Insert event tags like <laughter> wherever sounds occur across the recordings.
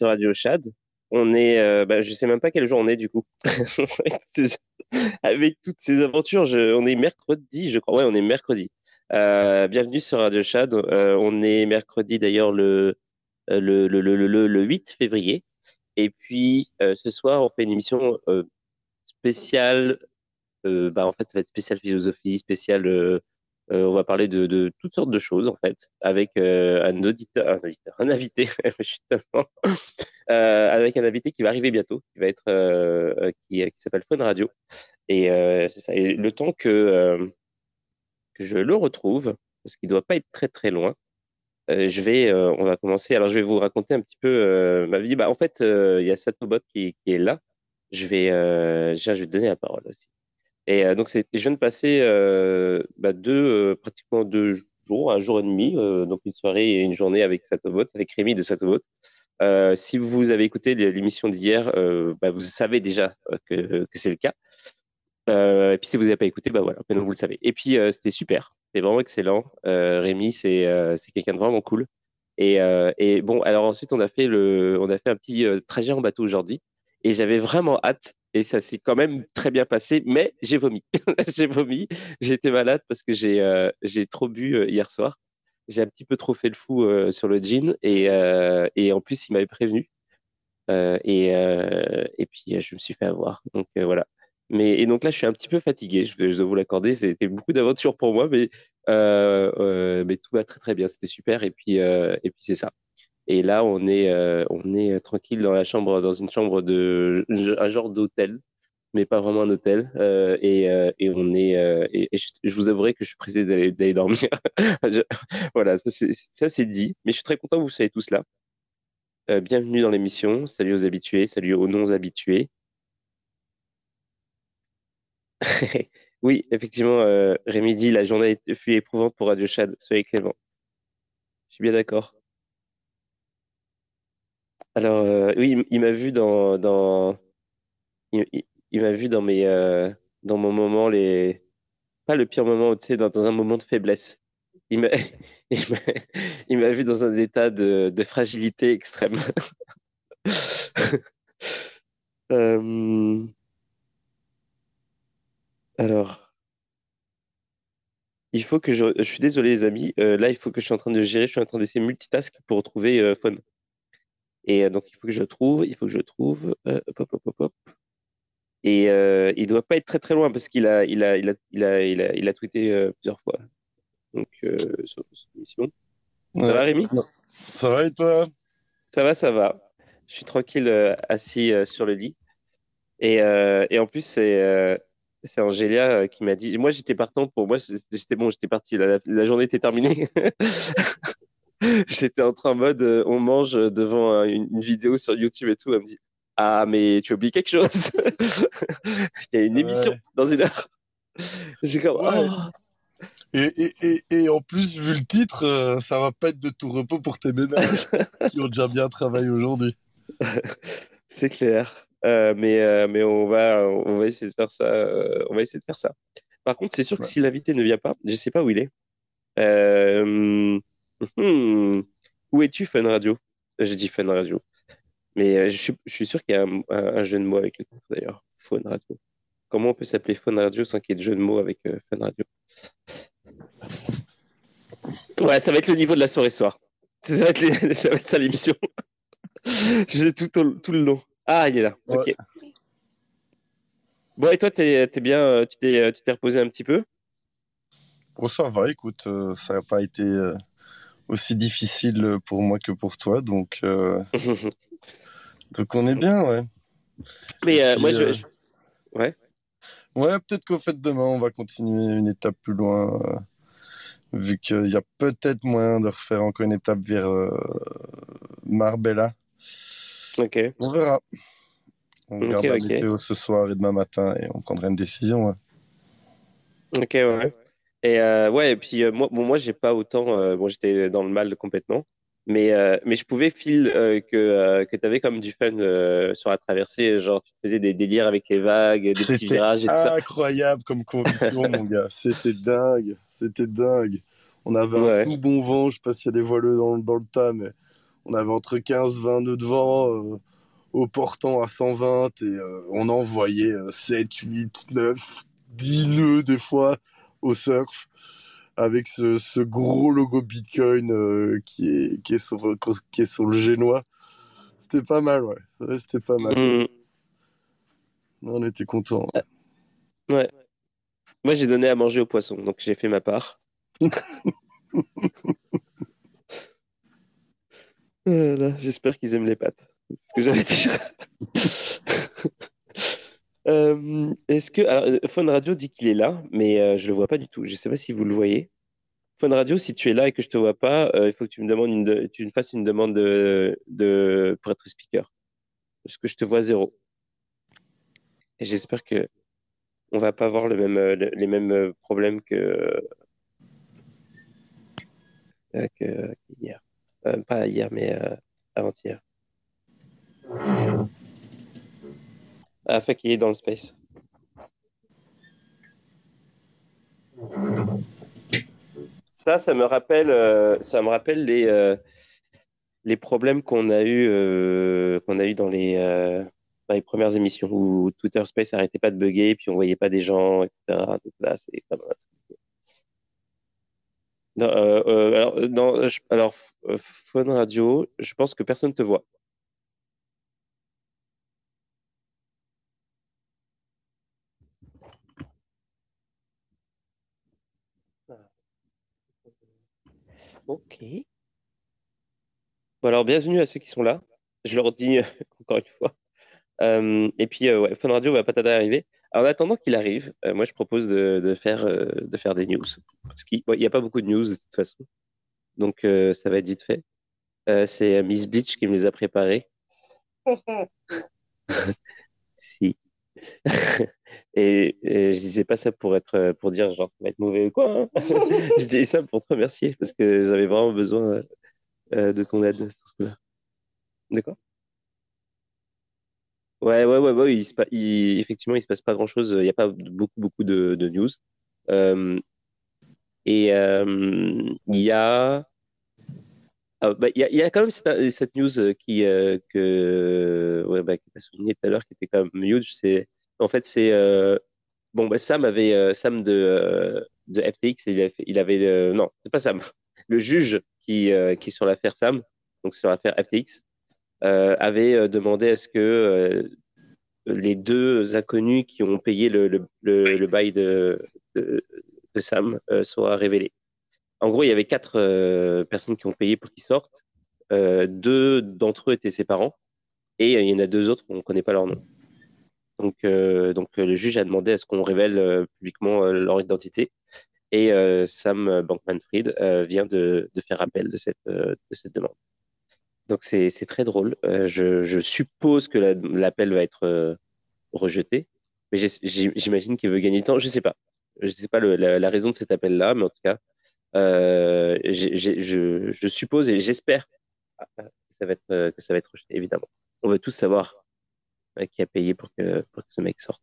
sur Radio Chad. On est, euh, bah, je sais même pas quel jour on est du coup. <laughs> Avec toutes ces aventures, on est mercredi, je crois. Ouais, on est mercredi. Euh, bienvenue sur Radio Chad. on est mercredi d'ailleurs le, le, le, le, le, 8 février. Et puis ce soir, on fait une émission spéciale. bah, en fait, ça va être spéciale philosophie, spéciale euh, on va parler de, toutes sortes de choses en fait, avec euh, un auditeur, un, auditeur, un invité, <laughs> euh, avec un invité qui va arriver bientôt, qui va être, qui, s'appelle Phone Radio. Et ça. Et le temps que je le retrouve, parce qu'il doit pas être très très loin, je vais, on va commencer. Alors je vais vous raconter un petit peu ma vie. Bah en fait, il y a Satobot qui, qui est là. Je vais, je vais donner la parole aussi. Et euh, donc, je viens de passer euh, bah, euh, pratiquement deux jours, un jour et demi, donc une soirée et une journée avec Satobot, avec Rémi de Satobot. si vous avez écouté l'émission d'hier, bah, vous savez déjà que, c'est le cas. et puis si vous n'avez pas écouté, bah voilà, maintenant vous le savez. Et puis c'était super, c'était vraiment excellent. Rémi, c'est c'est quelqu'un de vraiment cool. Et, et, bon, alors ensuite on a fait le, on a fait un petit trajet en bateau aujourd'hui, et j'avais vraiment hâte et ça s'est quand même très bien passé, mais j'ai vomi. <laughs> j'ai vomi, été malade parce que j'ai euh, trop bu euh, hier soir. J'ai un petit peu trop fait le fou euh, sur le jean et, et en plus il m'avait prévenu. et, et puis je me suis fait avoir. Donc voilà. Mais et donc là je suis un petit peu fatigué, je, je dois vous l'accorder. C'était beaucoup d'aventures pour moi, mais mais tout va très très bien. C'était super et puis et puis c'est ça. Et là, on est, euh, on est tranquille dans la chambre, dans une chambre de, un genre d'hôtel, mais pas vraiment un hôtel. Euh, et, euh, et, on est, et, je, vous avouerai que je suis pressé d'aller dormir. <laughs> voilà, ça c'est dit. Mais je suis très content que vous soyez tous là. bienvenue dans l'émission. Salut aux habitués, salut aux non-habitués. <laughs> oui, effectivement, Rémi dit la journée fut éprouvante pour Radio Chad. Soyez clément. Je suis bien d'accord. Alors, euh, oui, il, m'a vu dans, dans il, m'a vu dans mes, euh, dans mon moment les, pas le pire moment, dans, un moment de faiblesse. <laughs> Il m'a, il m'a, vu dans un état de, de fragilité extrême. <laughs> Euh, alors, il faut que je, je suis désolé les amis, là il faut que je suis en train de gérer, je suis en train d'essayer multitask pour retrouver Phone. Et euh, donc, il faut que je trouve, il faut que je trouve. Euh, hop, hop, hop, Et euh, il doit pas être très très loin parce qu'il a, il a, il a, il a, il a, il a tweeté euh, plusieurs fois. Donc, sur, mission. Ça va, Rémi? Ça va et toi? Ça va, ça va. Je suis tranquille assis sur le lit. Et, et en plus, c'est c'est Angélia qui m'a dit. Moi, j'étais partant pour moi. J'étais bon, j'étais parti. La, la, journée était terminée. <laughs> <laughs> J'étais en train en mode, euh, on mange devant une, vidéo sur YouTube et tout. Elle me dit, ah, mais tu oublies quelque chose? <laughs> Il y a une émission dans une heure. <laughs> J'ai comme, oh. et, et, et, en plus, vu le titre, euh, ça va pas être de tout repos pour tes ménages qui ont déjà bien travaillé aujourd'hui. C'est clair. Euh, mais, mais on, va, on va essayer de faire ça. on va essayer de faire ça. Par contre, c'est sûr que si l'invité ne vient pas, je sais pas où il est. Hmm. Où es-tu, Fun Radio? J'ai dit Fun Radio. Mais euh, je, suis, je, suis, sûr qu'il y a un, jeu de mots avec le titre d'ailleurs. Fun Radio. Comment on peut s'appeler Fun Radio sans qu'il y ait de jeu de mots avec euh, Fun Radio? Ouais, ça va être le niveau de la soirée soir. <laughs> Ça va être, ça, va être ça l'émission. <laughs> J'ai tout, tout, le long. Ah, il est là. Ok. Bon, et toi, es, es bien, euh, tu t'es reposé un petit peu? Oh, ça va, écoute, ça n'a pas été aussi difficile pour moi que pour toi. Donc, euh, <laughs> donc on est bien, ouais. Mais euh, moi, je, Ouais. Ouais, peut-être qu'au fait, demain, on va continuer une étape plus loin. Euh, vu qu'il y a peut-être moyen de refaire encore une étape vers Marbella. Ok. On verra. On regarde la météo ce soir et demain matin et on prendra une décision. Ok, ouais. Et euh, ouais, et puis euh, moi, bon, moi, j'ai pas autant. Euh, bon, j'étais dans le mal complètement, mais mais je pouvais fil que que avais comme du fun sur la traversée, genre tu faisais des délires avec les vagues, des petits virages et tout ça. Incroyable comme condition, mon gars. <laughs> C'était dingue, c'était dingue. On avait un tout bon vent. Je sais pas s'il y a des voileux dans, dans le tas, mais on avait entre 15 20 nœuds de vent au portant à 120 et on envoyait 7, 8, 9, 10 nœuds des fois au surf avec ce, gros logo Bitcoin euh, qui, est, qui, est sur, qui est sur le génois. C'était pas mal, ouais. C'était pas mal. Mmh. On était contents. Ouais. Moi, j'ai donné à manger aux poissons, donc j'ai fait ma part. <laughs> J'espère qu'ils aiment les pâtes ce que j'allais dire. <laughs> Euh, est-ce que alors, Phone Radio dit qu'il est là, mais euh, je le vois pas du tout. Je sais pas si vous le voyez. Phone Radio, si tu es là et que je te vois pas, euh, il faut que tu me fasses une demande de, de pour être speaker, parce que je te vois zéro. Et j'espère que on va pas avoir les mêmes problèmes que que hier. pas hier, mais avant-hier. Fait qu'il est dans le space. Ça, ça me rappelle, euh, ça me rappelle les, euh, les problèmes qu'on a eu, euh, qu'on a eu dans les, dans les premières émissions où Twitter Space n'arrêtait pas de bugger, puis on voyait pas des gens, etc. Là, c'est alors, alors, Phone Radio, je pense que personne te voit. Ok. Bon, alors, bienvenue à ceux qui sont là. Je leur dis <laughs> encore une fois. Euh, et puis, euh, ouais, Fun Radio va pas tarder à arriver. Alors, en attendant qu'il arrive, euh, moi, je propose de, faire, de faire des news. Parce qu'il n'y a pas beaucoup de news de toute façon. Donc, ça va être vite fait. c'est Miss Beach qui me les a préparés. <laughs> <laughs> si. Et, je disais pas ça pour être pour dire genre ça va être mauvais ou quoi. Hein. <laughs> <laughs> je disais ça pour te remercier parce que j'avais vraiment besoin euh, de ton aide sur ce là De quoi? Ouais, ouais, ouais, ouais. Il se il, effectivement, il se passe pas grand chose. Il n'y a pas beaucoup, beaucoup de, de news. Euh, et euh, il y a ah, bah, il y, a quand même cette, cette news qui que ouais, bah, tu as souligné tout à l'heure qui était quand même huge. C'est en fait c'est bon bah, Sam avait Sam de de FTX il avait, non c'est pas Sam le juge qui qui est sur l'affaire Sam donc sur l'affaire FTX avait demandé à ce que les deux inconnus qui ont payé le, le, le, bail de, de, Sam soient révélés en gros, il y avait quatre euh, personnes qui ont payé pour qu'ils sortent. Euh, deux d'entre eux étaient ses parents et il y en a deux autres, on ne connaît pas leur nom. Donc, euh, donc le juge a demandé à ce qu'on révèle publiquement leur identité. Et Sam Bankman-Fried vient de, faire appel de cette, de cette demande. Donc c'est très drôle. Je, suppose que l'appel va être rejeté, mais j'imagine qu'il veut gagner du temps. Je ne sais pas. Je ne sais pas la, raison de cet appel-là, mais en tout cas, euh, je, suppose et j'espère que euh, que ça va être rejeté. Évidemment, on veut tous savoir euh, qui a payé pour que pour que ce mec sorte.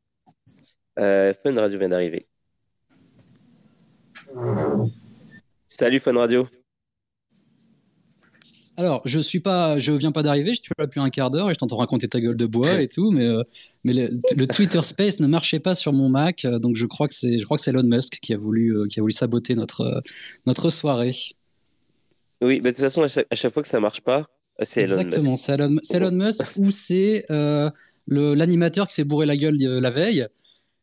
Fun Radio vient d'arriver. Salut Fun Radio. Alors, je suis pas, je viens pas d'arriver, je suis là depuis un quart d'heure et je t'entends raconter ta gueule de bois et tout, mais, euh, mais le, Twitter Space ne marchait pas sur mon Mac, euh, donc je crois que c'est, je crois que c'est Elon Musk qui a voulu, euh, qui a voulu saboter notre, notre soirée. Oui, mais de toute façon, à chaque, fois que ça marche pas, c'est Elon Exactement, c'est Elon, Elon, Musk ou c'est l'animateur qui s'est bourré la gueule la veille.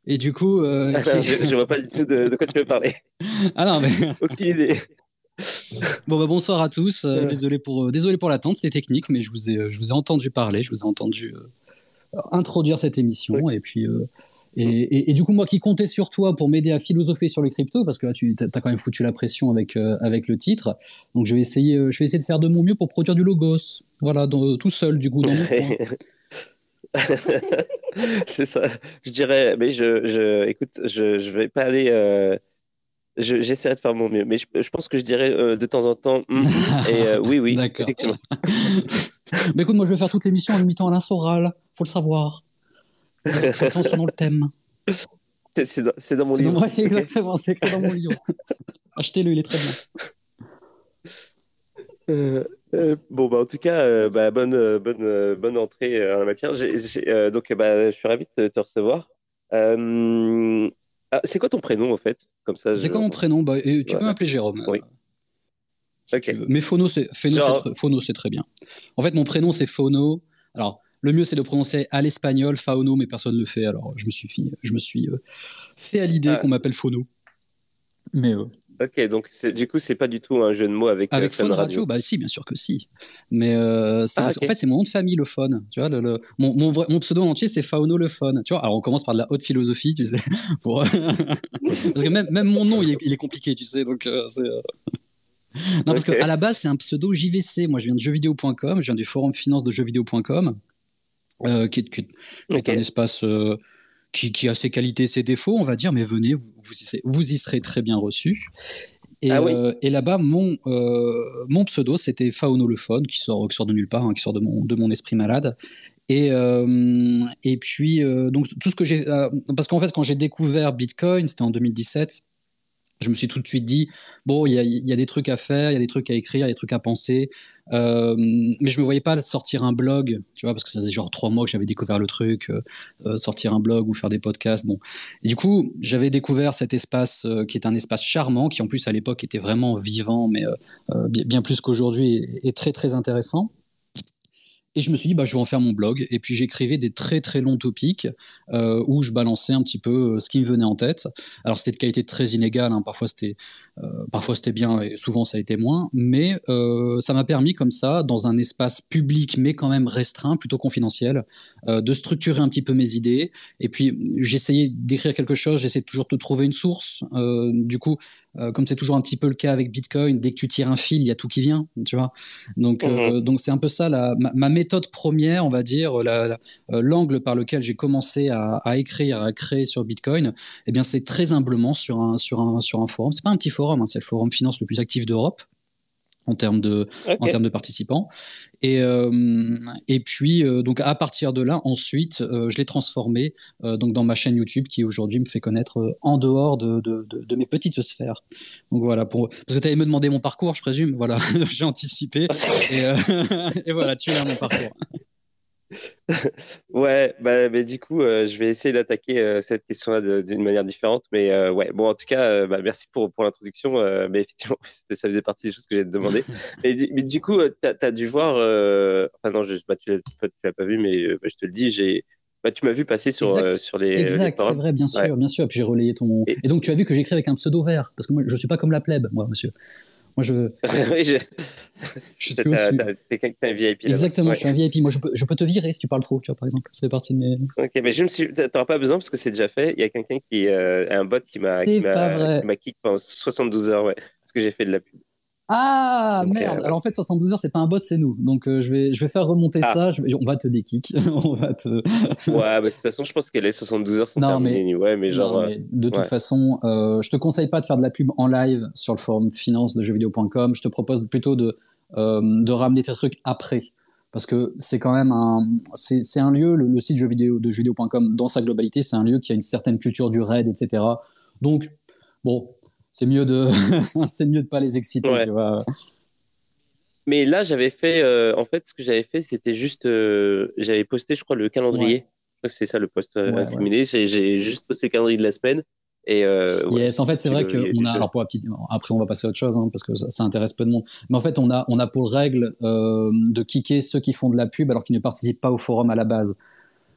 Et du coup, <laughs> je, je, vois pas du tout de, de quoi tu veux parler. <laughs> Ah non, mais <laughs> aucune idée. Bon bah bonsoir à tous. Euh, désolé pour euh, désolé pour l'attente, c'était technique, mais je vous ai je vous ai entendu parler, je vous ai entendu euh, introduire cette émission et puis Et, du coup, moi qui comptais sur toi pour m'aider à philosopher sur les cryptos, parce que là, tu as quand même foutu la pression avec, euh, avec le titre. Donc, je vais, essayer, je vais essayer de faire de mon mieux pour produire du logos. Voilà, tout seul, du coup, dans mon <laughs> C'est ça. Je dirais, mais je, je écoute, je, je vais pas aller. Euh, j'essaierai de faire mon mieux, mais je, pense que je dirais euh, de temps en temps. <laughs> Et oui, oui, effectivement. <laughs> mais écoute, moi, je vais faire toute l'émission en limitant à l'insoral. Faut le savoir. Ça, on sera dans le thème. C'est dans, dans, mon livre. Dans, exactement, c'est écrit dans mon livre. Achetez-le, il est très bien. Euh, euh, bon, bah, en tout cas, euh, bah, bonne, bonne, bonne entrée en la matière. donc, bah, je suis ravi de te, recevoir. Ah, c'est quoi ton prénom, en fait? Comme ça C'est quoi mon prénom? Bah, Tu peux m'appeler Jérôme. Oui. Mais Phono, c'est très, très bien. En fait, mon prénom, c'est Phono. Alors, le mieux, c'est de prononcer à l'espagnol Fauno, mais personne ne le fait. Alors, je me suis, je me suis euh, fait à l'idée ah. qu'on m'appelle Phono. Mais. Euh, ok, donc du coup, c'est pas du tout un jeu de mots avec. Euh, avec Phone Radio. Bah si, bien sûr que si. Mais ah, en fait, c'est mon nom de famille, le phone. Tu vois, le, mon, mon, pseudo entier, c'est Fauno le phone. Tu vois, alors on commence par de la haute philosophie, tu sais, <laughs> <laughs> parce que même, même mon nom, il est, il est compliqué, tu sais, donc c'est. Non, parce qu'à la base, c'est un pseudo JVC. Moi, je viens de jeuxvideo.com, je viens du forum finance de jeuxvideo.com. Euh, qui, est, un espace euh, qui, a ses qualités, ses défauts, on va dire, mais venez, vous, y, serez très bien reçus. Et, ah euh, là-bas, mon, mon pseudo, c'était Fauno le Phone, qui sort, qui sort de nulle part, hein, qui sort de mon, de mon esprit malade. Et, et puis, donc, tout ce que j'ai. parce qu'en fait, quand j'ai découvert Bitcoin, c'était en 2017 je me suis tout de suite dit bon, il y a, des trucs à faire, il y a des trucs à écrire, il y a des trucs à penser, euh, mais je me voyais pas sortir un blog, tu vois, parce que ça faisait genre trois mois que j'avais découvert le truc, euh, euh, sortir un blog ou faire des podcasts, du coup, j'avais découvert cet espace qui est un espace charmant, qui en plus à l'époque était vraiment vivant, mais bien plus qu'aujourd'hui, et très très intéressant. Et je me suis dit, bah, je vais en faire mon blog. Et puis j'écrivais des très très longs topics euh, où je balançais un petit peu euh, ce qui me venait en tête. Alors c'était de qualité très inégale, hein. parfois c'était euh, parfois c'était bien et souvent ça a été moins, mais euh, ça m'a permis comme ça, dans un espace public mais quand même restreint, plutôt confidentiel, de structurer un petit peu mes idées. Et puis j'essayais d'écrire quelque chose, j'essayais toujours de trouver une source. Du coup, comme c'est toujours un petit peu le cas avec Bitcoin, dès que tu tires un fil, il y a tout qui vient, tu vois. Donc mhm. donc c'est un peu ça la, ma, ma méthode première, on va dire, euh, l'angle par lequel j'ai commencé à, écrire, à créer sur Bitcoin, eh bien, c'est très humblement sur un, sur un, sur forum. C'est pas un petit forum, hein, c'est le forum finance le plus actif d'Europe en termes de en termes de participants. Et euh, et puis euh, donc à partir de là ensuite je l'ai transformé donc dans ma chaîne YouTube qui aujourd'hui me fait connaître en dehors de, de, de, mes petites sphères. Donc voilà pour parce que tu allais me demander mon parcours je présume. Voilà <laughs> j'ai anticipé. Et, <laughs> et, voilà tu as mon parcours <laughs> ouais, bah, mais du coup, euh, je vais essayer d'attaquer euh, cette question-là d'une manière différente. Mais euh, ouais, bon, en tout cas, bah, merci pour, pour l'introduction. mais effectivement, <laughs> ça faisait partie des choses que j'ai demandé. <laughs> mais, du, mais du coup, tu as, dû voir. Enfin, non, je, bah, tu l'as pas vu, mais bah, je te le dis, j'ai. Bah, tu m'as vu passer sur, sur les. Exact, c'est vrai, bien sûr, bien sûr. Puis j'ai relayé ton. Et... Et donc, tu as vu que j'écris avec un pseudo vert, parce que moi, je suis pas comme la plèbe, moi, monsieur. Moi, je. <laughs> oui, je. je suis un VIP. Exactement, je suis un VIP. Moi, je peux, je peux, te virer si tu parles trop, tu vois, par exemple. C'est partie de mes. Ok, mais je me suis. T'auras pas besoin parce que c'est déjà fait. Il y a quelqu'un qui. Euh, un bot qui m'a. Qui m'a kick pendant 72 heures, ouais. Parce que j'ai fait de la pub. Ah merde. euh, Alors en fait 72 heures c'est pas un bot c'est nous. Donc euh, je vais je vais faire remonter ah. ça. On va te dékick. <laughs> On va te ouais bah, de toute façon je pense que les 72 heures sont non, terminées. Ouais mais genre euh, de toute façon je te conseille pas de faire de la pub en live sur le forum finance de jeuxvideo.com je te propose plutôt de de ramener tes trucs après. Parce que c'est quand même un c'est un lieu le, site jeuxvideo de jeuxvideo.com dans sa globalité c'est un lieu qui a une certaine culture du raid etc donc bon c'est mieux de <laughs> c'est mieux de pas les exciter, tu vois. Mais là, j'avais fait, euh, en fait, ce que j'avais fait, c'était juste, euh, j'avais posté, je crois, le calendrier. C'est ça le post euh, J'ai juste posté le calendrier de la semaine. Et yes, en fait, c'est vrai qu'on a. Alors pour après, on va passer à autre chose hein, parce que ça, intéresse peu de monde. Mais en fait, on a, on a pour règle de kicker ceux qui font de la pub alors qu'ils ne participent pas au forum à la base.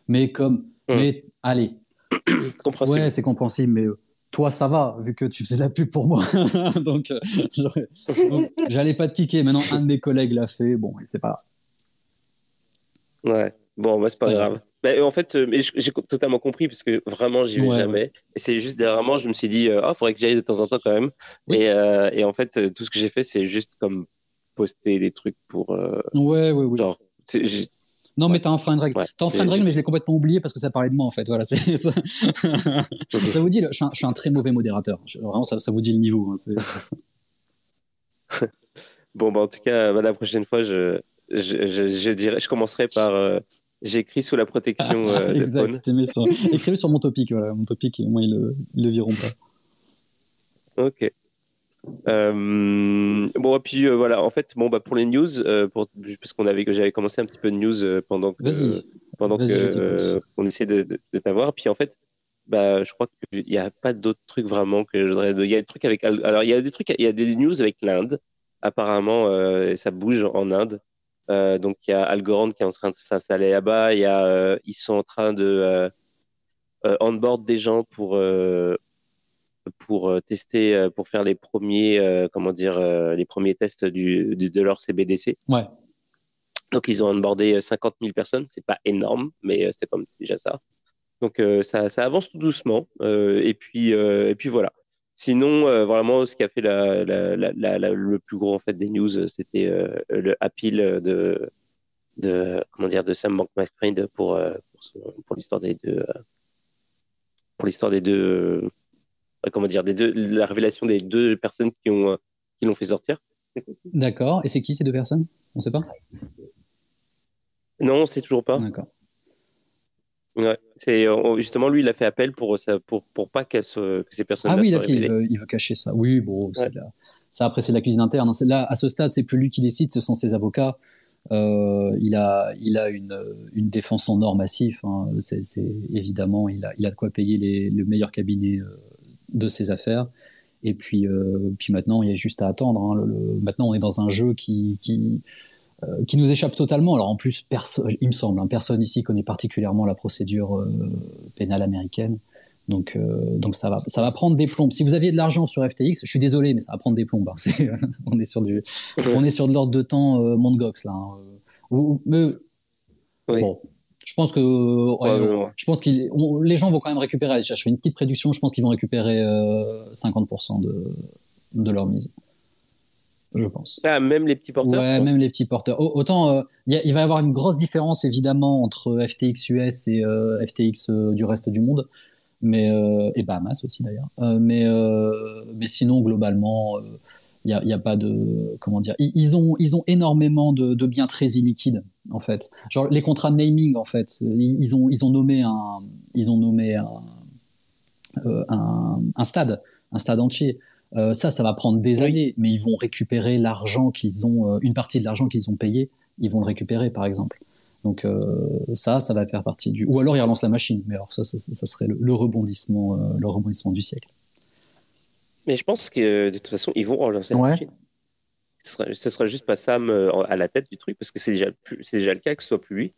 Mais comme, hum. mais allez. compréhensible. Ouais, c'est compréhensible, mais toi ça va vu que tu faisais la pub pour moi <laughs> donc, euh, <laughs> j'allais pas te kicker maintenant un de mes collègues l'a fait bon c'est pas ouais bon bah, c'est pas grave Bah, en fait, mais j'ai totalement compris parce que vraiment, j'y vais jamais. Et c'est juste dernièrement, je me suis dit, ah, faudrait que j'y aille de temps en temps quand même. Et, et, en fait, tout ce que j'ai fait, c'est juste comme poster des trucs pour. ouais, ouais, ouais. Genre, non, mais t'as un frein de règle. t'as un frein de règle, mais je l'ai complètement oublié parce que ça parlait de moi, en fait. Voilà, <laughs> ça. ça vous dit, je, suis un, très mauvais modérateur. vraiment, ça, ça, vous dit le niveau. Hein, <laughs> bon, bah, en tout cas, bah, la prochaine fois, je, je, je, dirais, je commencerai par. Euh, j'écris sous la protection euh, exact, de sur, <laughs> Écris-le sur mon topic, voilà. Mon topic, au moins, ils le, ils le viront pas. Ok. Euh, bon, et puis euh, voilà, en fait, bon, bah, pour les news, euh, pour, parce qu'on avait, j'avais commencé un petit peu de news pendant que, pendant que, on essaie de, de, t'avoir. Puis en fait, bah, je crois qu'il n'y a pas d'autres trucs vraiment que je voudrais. Il y a des trucs avec, alors il y a des trucs, il y a des news avec l'Inde. Apparemment, ça bouge en Inde. donc il y a Algorand qui est en train de s'installer là-bas. Il y a, ils sont en train de onboard des gens pour pour euh, tester, euh, pour faire les premiers, euh, comment dire, les premiers tests du, de, leur CBDC. Ouais. Donc ils ont onboardé 50 000 personnes, c'est pas énorme, mais c'est comme déjà ça. Donc ça, ça, avance tout doucement. et puis et puis voilà. Sinon, vraiment, ce qui a fait la, la, le plus gros en fait des news, c'était le appeal de, de comment dire de Sam Bankman-Fried pour pour, pour l'histoire des deux pour l'histoire des deux comment dire, des deux, la révélation des deux personnes qui ont euh, qui l'ont fait sortir. D'accord. Et c'est qui ces deux personnes? On ne sait pas? Non, on ne sait toujours pas. D'accord. Ouais, c'est euh, justement lui, il a fait appel pour ça, pour, pour pas que ces personnes. Ah oui, d'accord, il, il, veut cacher ça. Oui, bon, ça après c'est de la cuisine interne. Là, à ce stade, c'est plus lui qui décide, ce sont ses avocats. Euh, il a, il a une, une défense en or massif. Hein. C'est évidemment, il a, il a de quoi payer les, le meilleur cabinet de ses affaires. Et puis, euh, puis maintenant, il y a juste à attendre. Hein. maintenant, on est dans un jeu qui, qui, euh, qui nous échappe totalement. Alors en plus, il me semble, hein, personne ici connaît particulièrement la procédure euh, pénale américaine. Donc, donc ça, va, ça va prendre des plombes. Si vous aviez de l'argent sur FTX, je suis désolé, mais ça va prendre des plombes. Hein. <laughs> on, est sur du, on est sur de l'ordre de temps là. mais, bon, je pense que je pense qu'il les gens vont quand même récupérer. Allez, je fais une petite prédiction. Je pense qu'ils vont récupérer 50% euh, de, de leur mise. Je pense. Ah, même les petits porteurs. Ouais, même les petits porteurs. Autant euh, il va y avoir une grosse différence évidemment entre FTX US et euh, FTX du reste du monde, mais et Bahamas aussi d'ailleurs. mais mais sinon globalement il n'y a, pas de comment dire. Ils, ont ils ont énormément de, biens très illiquides en fait. Genre les contrats de naming en fait. Ils ont ils ont nommé un ils ont nommé un, euh, un, stade un stade entier. Euh, ça, ça va prendre des années, mais ils vont récupérer l'argent qu'ils ont, euh, une partie de l'argent qu'ils ont payé, ils vont le récupérer, par exemple. Donc ça, ça va faire partie du. Ou alors ils relancent la machine, mais alors ça, ça, serait le, rebondissement, le rebondissement du siècle. Mais je pense que de toute façon, ils vont relancer la machine. Ce sera, sera juste pas Sam euh, à la tête du truc, parce que c'est déjà, déjà le cas que ce soit plus lui.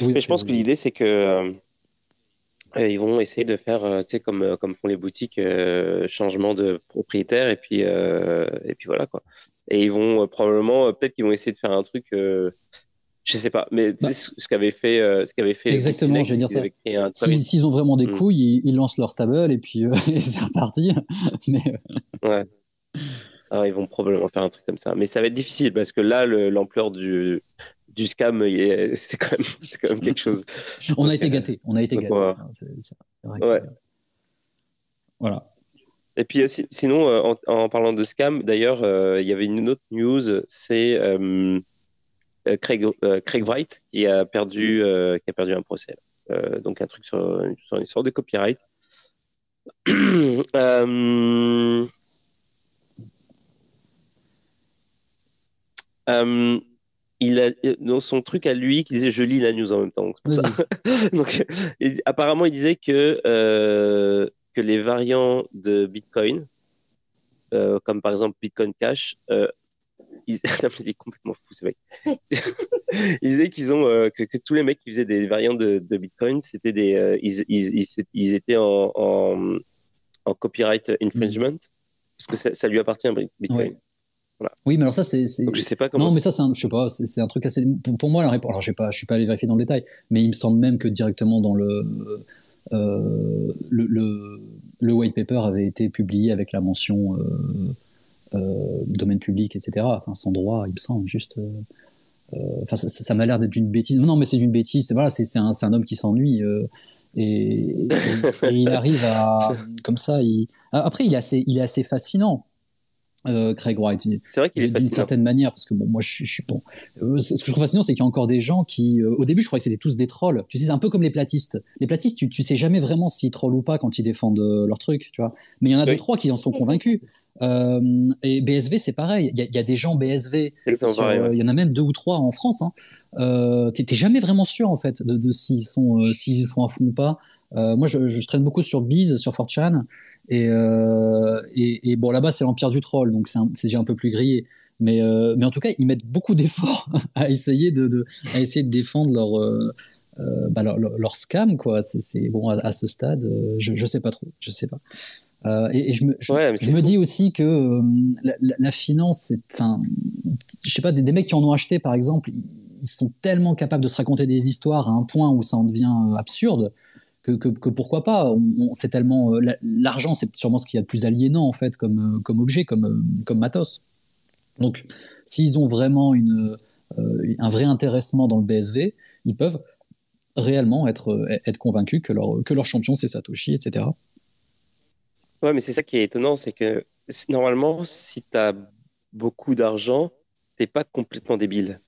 Mais je pense que l'idée, c'est que euh, euh, ils vont essayer de faire, tu sais, comme, comme font les boutiques, changement de propriétaire, et puis, et puis voilà, quoi. Et ils vont probablement, peut-être qu'ils vont essayer de faire un truc je sais pas, mais bah. ce qu'avait fait, euh, ce qu'avait fait. Exactement, je vais dire ça. S'ils ont vraiment des mm. couilles, ils, lancent leur stable et puis euh, <laughs> c'est reparti. <laughs> mais... Euh, ouais. Alors, ils vont probablement faire un truc comme ça, mais ça va être difficile parce que là, l'ampleur du du scam, <laughs> c'est quand, quand, même quelque chose. on a été gâtés, on a été gâtés. Ouais. Voilà. Et puis sinon, en, en, parlant de scam, d'ailleurs, il y avait une autre news, c'est euh, Craig, euh, Craig Wright qui a perdu, euh, qui a perdu un procès. donc un truc sur, sur, une sorte de copyright. <clears throat> il a dans son truc à lui qui disait je lis la news en même temps donc, <laughs> apparemment il disait que que les variants de Bitcoin comme par exemple Bitcoin Cash ils... <laughs> il est complètement fou ce mec. il disait qu'ils ont euh, que, que, tous les mecs qui faisaient des variantes de, de Bitcoin, c'était des euh, ils, ils, ils, étaient en, en, en, copyright infringement parce que ça, ça lui appartient Bitcoin. Oui, mais alors ça, c'est. je sais pas comment. Non, mais ça, c'est un, je sais pas, c'est un truc assez. Pour, moi, la réponse. Alors, je sais pas, je suis pas allé vérifier dans le détail, mais il me semble même que directement dans le, euh, le, le, le, white paper avait été publié avec la mention euh, domaine public, etc. Enfin, sans droit, il me semble, juste. Enfin, ça, ça m'a l'air d'être une bêtise. Non, mais c'est une bêtise. Voilà, c'est un, un, homme qui s'ennuie. Et, et, il <laughs> arrive à comme ça il après il est assez il est assez fascinant euh, Craig Wright. C'est vrai qu'il est D'une certaine manière, parce que bon, moi, je, suis bon. Euh, ce que je trouve fascinant, c'est qu'il y a encore des gens qui, euh, au début, je croyais que c'était tous des trolls. Tu sais, c'est un peu comme les platistes. Les platistes, tu, tu sais jamais vraiment s'ils trollent ou pas quand ils défendent leur truc, tu vois. Mais il y en a deux trois qui en sont convaincus. et BSV, c'est pareil. Il y, y, a des gens BSV. Il y en a même deux ou trois en France. Hein. Euh, T'es jamais vraiment sûr en fait de, de s'ils sont s'ils sont à fond ou pas. moi, je, je, traîne beaucoup sur Biz, sur 4chan. Et, euh, et, et, bon, là-bas, c'est l'empire du troll, donc c'est déjà un peu plus grillé. Mais, euh, mais en tout cas, ils mettent beaucoup d'efforts <laughs> à essayer de, de, à essayer de défendre leur, euh, bah, leur, leur, scam, quoi. C'est bon à, à, ce stade, je, je sais pas trop, je sais pas. Euh, et, et, je me, je, je me dis aussi que euh, la, la, la, finance, enfin, je sais pas, des, des, mecs qui en ont acheté, par exemple, ils sont tellement capables de se raconter des histoires à un point où ça en devient absurde que, pourquoi pas. c'est tellement euh, l'argent, c'est sûrement ce qu'il y a de plus aliénant en fait comme, euh, objet, comme, euh, comme matos. Donc, s'ils ont vraiment un vrai intéressement dans le BSV, ils peuvent réellement être, convaincus que leur, que leur champion c'est Satoshi, etc. Ouais, mais c'est ça qui est étonnant, c'est que normalement, si tu as beaucoup d'argent, t'es pas complètement débile.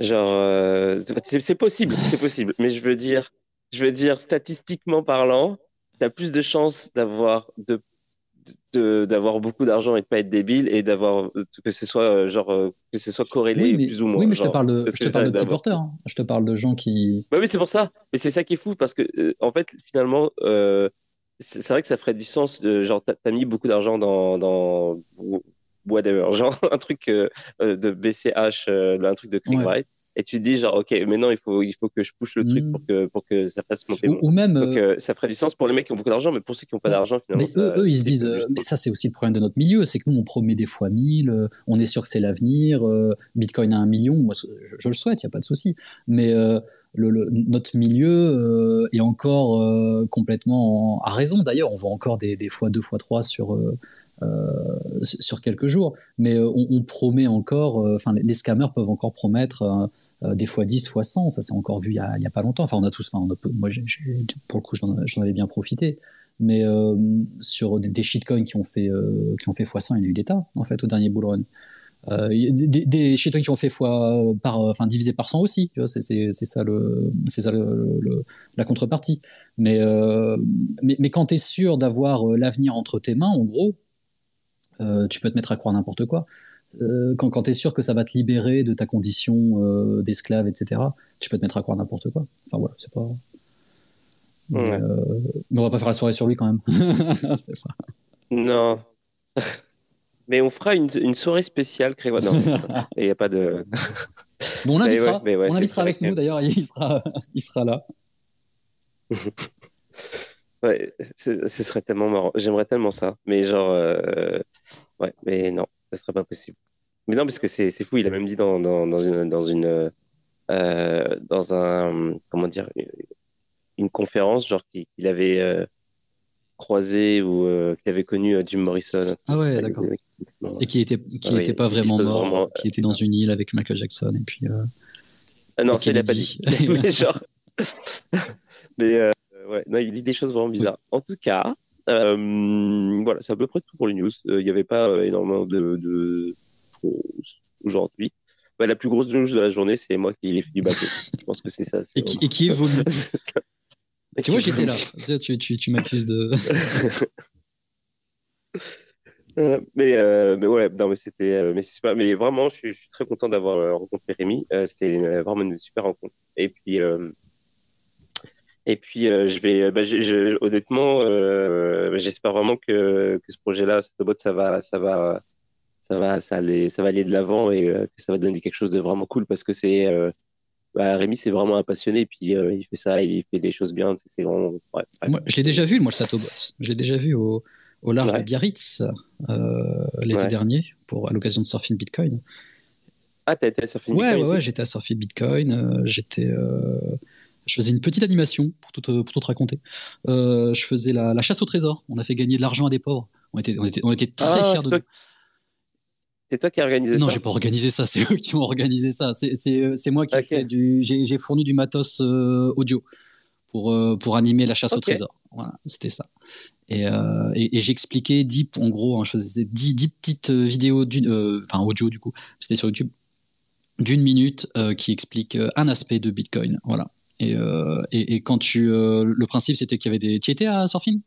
Genre, c'est possible, c'est possible, mais je veux dire, je veux dire, statistiquement parlant, tu as plus de chances d'avoir de, d'avoir beaucoup d'argent et de pas être débile et d'avoir que ce soit euh, genre euh, que ce soit corrélé plus ou moins. Oui, mais je te parle de, je te parle de petits porteurs. Hein. Je te parle de gens qui. oui, c'est pour ça. Mais c'est ça qui est fou parce que euh, en fait, finalement, c'est vrai que ça ferait du sens. De, genre, t'as as mis beaucoup d'argent dans, dans whatever, <laughs> genre un truc de BCH, un truc de Clickbait et tu te dis genre ok maintenant il faut il faut que je pousse le truc pour mm. que pour que ça fasse monter ou, ou même Donc, euh, ça ferait du sens pour les mecs qui ont beaucoup d'argent mais pour ceux qui n'ont pas d'argent finalement mais eux, eux, ils se disent euh, mais ça c'est aussi le problème de notre milieu c'est que nous on promet des fois 1000 euh, on est sûr que c'est l'avenir Bitcoin à un million moi je, je le souhaite il y a pas de souci mais le, le, notre milieu est encore complètement à raison d'ailleurs on voit encore des, des fois deux fois trois sur euh, sur quelques jours. Mais on, on promet encore, enfin les, les, scammers peuvent encore promettre euh, des fois 10, fois 100, ça s'est encore vu il y, a, pas longtemps. Enfin, on a tous, enfin, on moi, j pour le coup, j'en avais bien profité. Mais euh, sur des, des, shitcoins qui ont fait euh, qui ont fait x100, il y en a eu des tas en fait au dernier bull run. Des, des shitcoins qui ont fait fois par, enfin divisé par 100 aussi. C'est ça le, c'est ça le, la contrepartie. Mais mais, mais quand tu es sûr d'avoir l'avenir entre tes mains, en gros, tu peux te mettre à croire n'importe quoi. Euh, quand, quand tu es sûr que ça va te libérer de ta condition euh, d'esclave, etc., tu peux te mettre à croire n'importe quoi. Enfin voilà, c'est pas. Mais, euh, mais, on va pas faire la soirée sur lui quand même. <laughs> Non. <laughs> mais on fera une, une soirée spéciale, Créva. Non, <laughs> il n'y a pas de. Bon, on invitera, ouais, ouais, on invitera avec nous d'ailleurs, il sera, il sera là. ouais, ce serait tellement marrant. J'aimerais tellement ça. Mais genre, ouais, mais non ça serait pas possible. Mais non, parce que c'est fou, il a même dit dans, dans, dans une, dans, une euh, dans un, comment dire, une conférence, genre qu'il avait euh, croisé ou euh, qu'il avait connu Jim Morrison. Ah ouais, d'accord. Et qui était, qui pas vraiment mort, vraiment, qui était dans une île avec Michael Jackson et puis. ah non, ça il a pas dit. <laughs> <laughs> mais genre, <laughs> mais ouais, non, il dit des choses vraiment bizarres. En tout cas, euh, voilà, c'est à peu près tout pour les news. Euh, il n'y avait pas euh, énormément de, de choses aujourd'hui. Bah, la plus grosse news de la journée, c'est moi qui l'ai fait du bateau. <laughs> Je pense que c'est ça. Et qui, et qui évolue. <laughs> tu vois, j'étais là. Tu, tu, tu m'accuses de. <laughs> mais, euh, mais ouais, non, mais c'était, mais c'est super. Mais vraiment, je suis, je suis très content d'avoir rencontré Rémi. c'était vraiment une super rencontre. Et puis, et puis, euh, je vais, euh, bah, je, je, honnêtement, euh, j'espère vraiment que, que ce projet-là, cette boîte, ça va, ça va, ça va, ça, aller, ça va aller de l'avant et euh, que ça va donner quelque chose de vraiment cool parce que c'est, bah, Rémi, c'est vraiment un passionné. Et puis, il fait ça, il fait des choses bien. C'est vraiment. Ouais, moi, je l'ai déjà vu, moi, le Satobot. Je l'ai déjà vu au, au large de Biarritz l'été dernier pour à l'occasion de Surfing Bitcoin. Ah, t'as été à Surfing Bitcoin Ouais, ouais, j'étais à Surfing Bitcoin. j'étais je faisais une petite animation pour tout, pour tout te raconter. je faisais la, la, chasse au trésor. On a fait gagner de l'argent à des pauvres. On était, on était, on était très ah, fiers de nous. C'est toi qui as organisé ça Non, j'ai pas organisé ça, <laughs> c'est eux qui ont organisé ça. C'est moi qui fait du. J'ai fourni du matos euh, audio pour, euh, pour animer la chasse au trésor. Voilà, c'était ça. Et, euh, et, j'expliquais 10, en gros, hein, je faisais 10, 10 petites vidéos, d'une, enfin audio du coup, c'était sur YouTube, d'une minute qui explique un aspect de Bitcoin. Voilà. Et, et, quand tu. le principe, c'était qu'il y avait des. Tu à Surfing?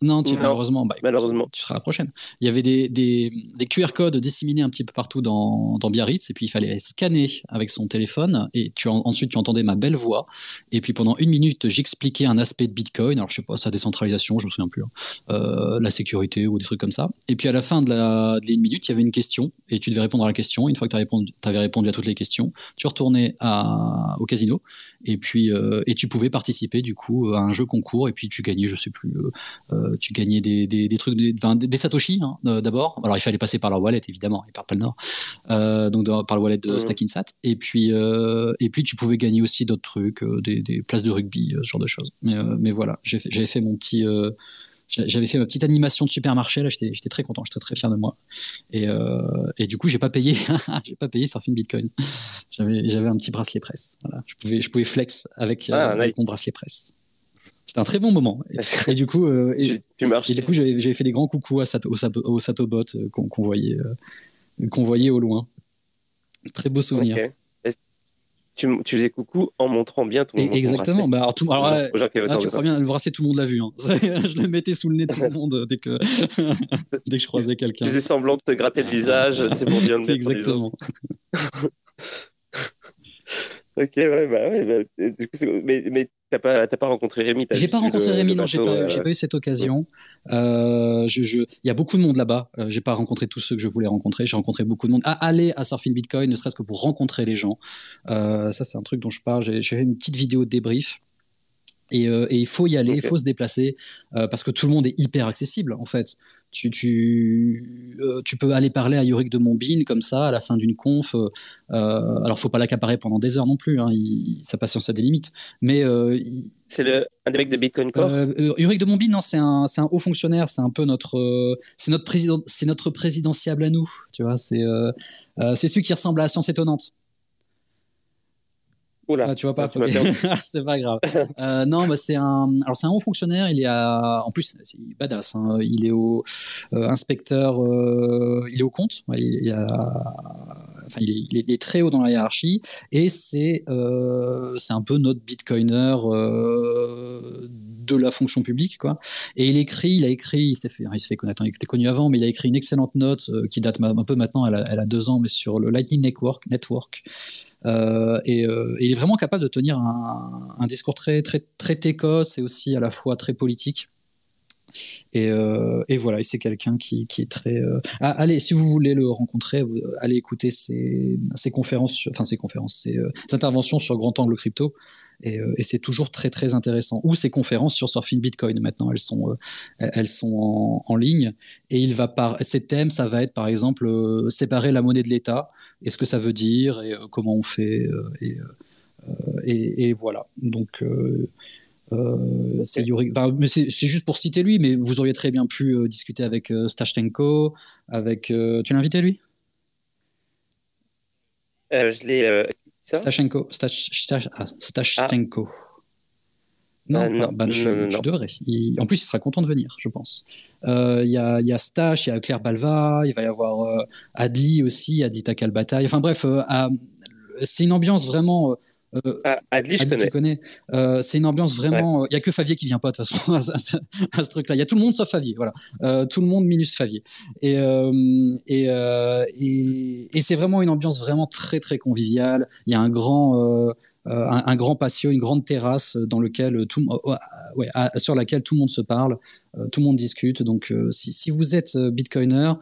Non, malheureusement, bah, malheureusement. Tu seras la prochaine. Il y avait des, des, des, QR codes disséminés un petit peu partout dans, dans Biarritz, et puis il fallait les scanner avec son téléphone, et tu, ensuite tu entendais ma belle voix, et puis pendant une minute, j'expliquais un aspect de Bitcoin, alors je sais pas, sa décentralisation, je me souviens plus, hein, euh, la sécurité ou des trucs comme ça. Et puis à la fin de la de minute, il y avait une question, et tu devais répondre à la question. Une fois que tu répondu, avais répondu à toutes les questions, tu retournais à, au casino, et puis euh, et tu pouvais participer du coup à un jeu concours, et puis tu gagnais, je sais plus. Euh, tu gagnais des, des, des trucs, des, des satoshi hein, euh, d'abord. Alors il fallait passer par leur wallet évidemment, et par Palnor, euh, donc par le wallet de mmh. Stackinsat. Et puis et puis tu pouvais gagner aussi d'autres trucs, des, des, places de rugby, ce genre de choses. Mais, mais voilà, j'avais fait, mon petit j'avais fait ma petite animation de supermarché là j'étais très content j'étais très fier de moi et, et du coup j'ai pas payé <laughs> j'ai pas payé Surfing Bitcoin j'avais un petit bracelet presse voilà. je pouvais je pouvais flex avec, ah, avec mon bracelet presse c'était un très bon moment. <laughs> Et, du coup, euh, et, du coup, j'avais fait des grands coucous à Sato, au, Satobot euh, qu'on voyait, euh, qu'on voyait au loin. Très beau souvenir. Tu, tu, faisais coucou en montrant bien ton. Exactement. Bah, alors, tout, alors, tu crois bien, le bracelet, tout le monde l'a vu. Hein. <laughs> je le mettais sous le nez de tout le monde dès que, <laughs> dès que je croisais quelqu'un. Tu faisais semblant de te gratter le visage, c'est pour bien le Exactement. Ok, ouais, bah ouais. Bah, du coup, mais, mais T'as pas, pas rencontré Rémi J'ai pas rencontré Rémi, non, j'ai pas, euh, pas, eu cette occasion. Euh, je, je, il y a beaucoup de monde là-bas. Euh, j'ai pas rencontré tous ceux que je voulais rencontrer. J'ai rencontré beaucoup de monde. À aller à Surfing Bitcoin, ne serait-ce que pour rencontrer les gens. Euh, ça, c'est un truc dont je parle. J'ai fait une petite vidéo de débrief. Et, et il faut y aller, il faut se déplacer parce que tout le monde est hyper accessible en fait tu, tu, euh, tu, peux aller parler à Yorick de Montbine comme ça à la fin d'une conf. Euh, alors, faut pas l'accaparer pendant des heures non plus. Hein, il, sa patience a des limites. Mais euh, c'est le un des mecs de Bitcoin Core? Euh, de Montbine, non, c'est un, c'est un haut fonctionnaire. C'est un peu notre, c'est notre président, c'est notre présidentiable à nous. Tu vois, c'est, c'est celui qui ressemble à la science étonnante. Ah, tu vois pas, <laughs> c'est pas grave. Euh, non, bah, c'est un, alors c'est un haut fonctionnaire. Il est à, en plus, c'est badass. Hein. Il est au euh, inspecteur, euh, il est au compte. il, enfin, il, est, très haut dans la hiérarchie et c'est, c'est un peu notre bitcoiner de la fonction publique, quoi. Et il écrit, il a écrit, il s'est fait, il s'est fait connaître, il était connu avant, mais il a écrit une excellente note qui date un peu maintenant, elle a, elle a, deux ans, mais sur le Lightning Network, Network euh, et, euh, il est vraiment capable de tenir un, discours très, très, très técos et aussi à la fois très politique. Et, euh, et, voilà, c'est quelqu'un qui, qui, est très. Ah, allez, si vous voulez le rencontrer, allez écouter ses, ses conférences, enfin ses conférences, ses, interventions sur Grand Angle Crypto. Et, et c'est toujours très très intéressant. Ou ses conférences sur Surfing Bitcoin. Maintenant, elles sont elles sont en, ligne. Et il va par ces thèmes, ça va être par exemple séparer la monnaie de l'État et ce que ça veut dire et euh, comment on fait euh, euh, et, voilà. Donc c'est juste pour citer lui, mais vous auriez très bien pu discuter avec Stashtenko, avec. tu l'as invité lui? Je l'ai. Stashtenko. Ah, Stashtenko. Non, non, bah, tu, devrais. en plus, il sera content de venir, je pense. Il y, a, y, a, il y a Claire Balva, il va y avoir Adli aussi, Adita Kalbataï. Enfin bref, c'est une ambiance vraiment. Ah, Adli, je Adli, connais. connais. c'est une ambiance vraiment. Il n'y a que Favier qui vient pas de toute façon <laughs> à, ce truc-là. Il y a tout le monde sauf Favier, voilà. tout le monde minus Favier. Et et, et, et c'est vraiment une ambiance vraiment très très conviviale. Il y a un grand euh, un, grand patio, une grande terrasse dans lequel tout, euh, ouais, sur laquelle tout le monde se parle, euh, tout le monde discute. Donc, si, si, vous êtes bitcoiner,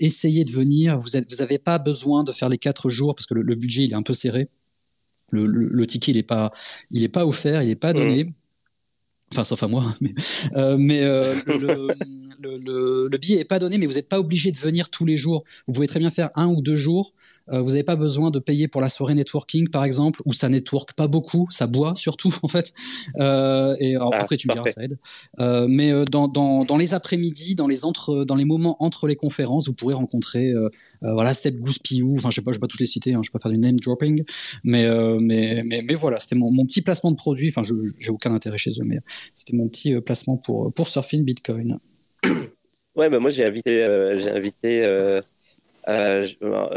essayez de venir. Vous n'avez pas besoin de faire les quatre jours parce que le, budget il est un peu serré. Le, le, ticket il n'est pas, il est pas offert, il n'est pas donné. Enfin, sauf à moi. <laughs> Mais, euh, mais euh, <laughs> le, le, le, billet n'est pas donné, mais vous n'êtes pas obligé de venir tous les jours. Vous pouvez très bien faire un ou deux jours. Euh, vous n'avez pas besoin de payer pour la soirée networking, par exemple, où ça network pas beaucoup, ça boit surtout, <laughs> en fait. Euh, et ah, après, tu me diras, ça aide. Euh, mais dans, dans, dans, les après-midi, dans les entre, dans les moments entre les conférences, vous pourrez rencontrer, voilà, Seb Gouspiou. Enfin, je je vais pas tous les citer. Hein, je vais pas faire du name dropping, mais mais, mais, mais voilà, c'était mon, mon, petit placement de produit. Enfin, je j'ai aucun intérêt chez eux, mais c'était mon petit placement pour pour Surfing Bitcoin. <clears throat> Ouais, bah moi j'ai invité, euh, j'ai invité euh, euh,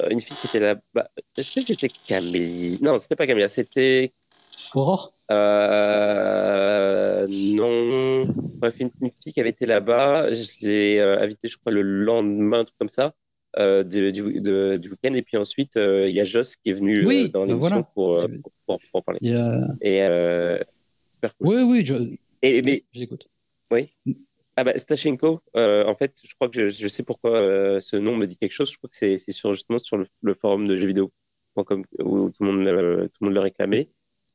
une fille qui était là. bas Est-ce que c'était Camille? Non, c'était pas Camille, c'était. Aurore? Non. Bref, une, fille qui avait été là-bas. Je l'ai invitée, je crois, le lendemain, un truc comme ça. du, du, week-end. Et puis ensuite, il y a Joss qui est venu dans bah l'émission pour, pour, pour, parler. Et, Oui, oui, je... Et, mais... j'écoute. Oui. Ah bah, Stachenko, euh, en fait, je crois que je, sais pourquoi euh, ce nom me dit quelque chose. Je crois que c'est sur, justement sur le, forum de jeuxvideo.com où tout le monde, euh, tout le monde le réclamait.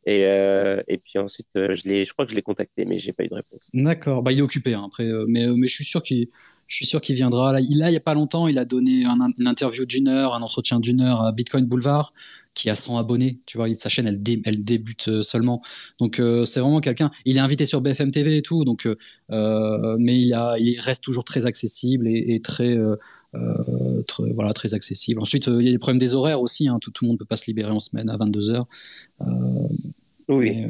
Et, et puis ensuite, je, je crois que je l'ai contacté, mais j'ai pas eu de réponse. D'accord. Bah, il est occupé hein, après, mais, mais je suis sûr qu'il je suis sûr qu'il viendra. Là, il, là, il y a pas longtemps, il a donné un, une interview d'une heure, un entretien d'une heure à Bitcoin Boulevard, qui a 100 abonnés. Tu vois, sa chaîne, elle, elle débute euh, seulement. Donc, euh, c'est vraiment quelqu'un. Il est invité sur BFM TV et tout, donc, euh, mais il, a, il reste toujours très accessible et, très, voilà, très accessible. Ensuite, il y a les problèmes des horaires aussi. Hein. Tout, tout, le monde peut pas se libérer en semaine à 22 heures. oui. Mais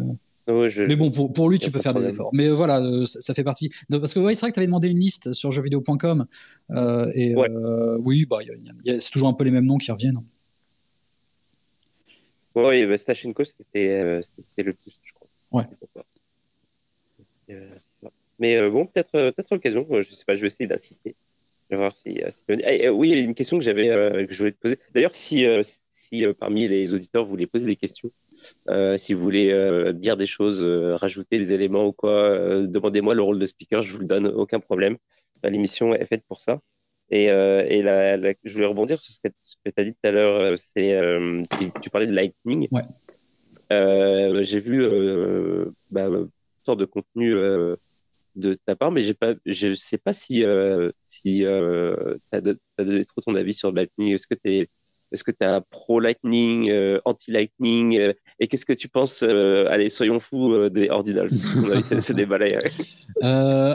bon, pour, pour lui, tu peux faire des efforts. Mais voilà, euh, ça, fait partie. parce que ouais, c'est vrai que tu avais demandé une liste sur jeuxvideo.com. Euh, et euh, oui, bah, c'est toujours un peu les mêmes noms qui reviennent. Oui, bah, Stachenko, c'était le plus, je crois. Ouais. Mais bon, peut-être peut l'occasion. Je sais pas, je vais essayer d'assister. Je vais voir si. Eh, oui, il y a une question que j'avais que je voulais te poser. D'ailleurs, si, si parmi les auditeurs vous voulez poser des questions, euh, si vous voulez euh, dire des choses, euh, rajouter des éléments ou quoi, demandez-moi le rôle de speaker, je vous le donne, aucun problème. L'émission est faite pour ça. Et, et je voulais rebondir sur ce que, tu as dit tout à l'heure. C'est, tu, parlais de Lightning. Ouais. j'ai vu bah, une sorte de contenu de ta part, mais pas, je ne sais pas si, si tu as, donné trop ton avis sur Lightning. Est-ce que tu es est-ce que tu es pro-Lightning, euh, anti-Lightning euh, Et qu'est-ce que tu penses, euh, allez, soyons fous, des ordinals? <laughs> Ce, débat-là.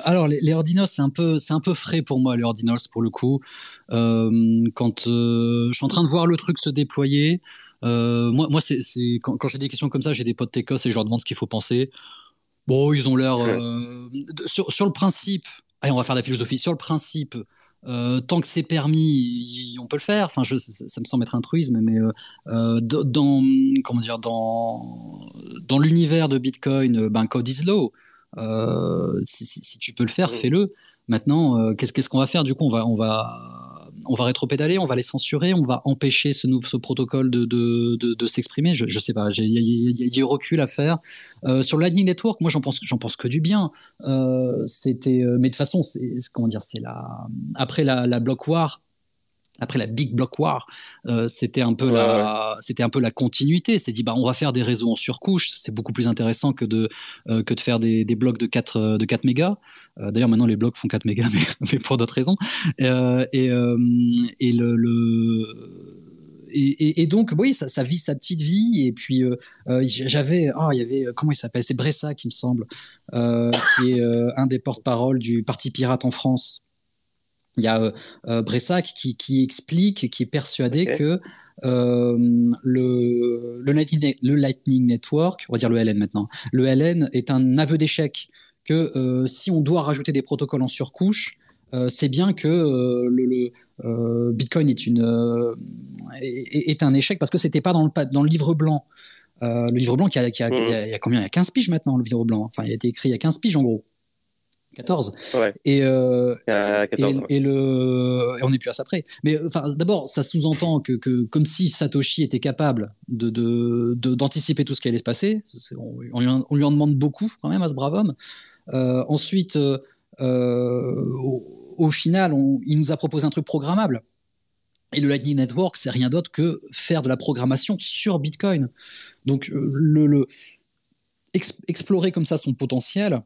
alors, les, ordinals, c'est un, peu, un peu frais pour moi, les ordinals, pour le coup. quand je suis en train de voir le truc se déployer, moi, moi c'est, quand, quand j'ai des questions comme ça, j'ai des potes techos et je leur demande ce qu'il faut penser. Bon, ils ont l'air. Sur, sur, le principe, allez, on va faire de la philosophie. Sur le principe, euh, tant que c'est permis, on peut le faire. Enfin, je, ça, me semble être un truisme, mais euh, euh dans comment dire dans dans l'univers de Bitcoin, ben code is law. Euh, si, si, si, tu peux le faire, fais-le. Maintenant, qu'est-ce qu'est-ce qu'on va faire? Du coup, on va on va on va rétro-pédaler, on va les censurer, on va empêcher ce, ce protocole de, s'exprimer. Je, je sais pas, il y, a du recul à faire. Euh, sur le Lightning Network, moi j'en pense, pense que du bien. Euh, c'était, euh, mais de toute façon, c'est comment dire, c'est la après la, la war après la big block war, euh, c'était un peu la, c'était un peu la continuité. C'est dit bah on va faire des réseaux en surcouche, c'est beaucoup plus intéressant que de euh, que de faire des, des blocs de 4 euh, de 4 mégas. Euh, d'ailleurs maintenant les blocs font 4 mégas, <laughs> mais, mais pour d'autres raisons. Et et le, le et, et, donc oui, ça, ça, vit sa petite vie. Et puis j'avais, oh, il y avait comment il s'appelle, c'est Bressa qui me semble, qui est un des porte-parole du Parti pirate en France. Il y a euh, euh, Bressac qui, qui, explique, qui est persuadé que euh, le, le, Lightning, le, Lightning, Network, on va dire le LN maintenant, le LN est un aveu d'échec, que euh, si on doit rajouter des protocoles en surcouche, c'est bien que le, le Bitcoin est, une, est, est, un échec parce que c'était pas dans le, dans le livre blanc. le livre blanc qui a, qui a, mmh. il y a, combien? Il y a 15 piges maintenant, le livre blanc. Enfin, il a été écrit il y a 15 piges en gros. 14. Et, euh, et, le, et on n'est plus à ça près. Mais enfin, d'abord, ça sous-entend que, que, comme si Satoshi était capable de, d'anticiper de, tout ce qui allait se passer, on, on, lui en, on, lui en, demande beaucoup quand même à ce brave homme. Euh, ensuite, euh, au, au, final, on, il nous a proposé un truc programmable. Et le Lightning Network, c'est rien d'autre que faire de la programmation sur Bitcoin. Donc, le, le explorer comme ça son potentiel,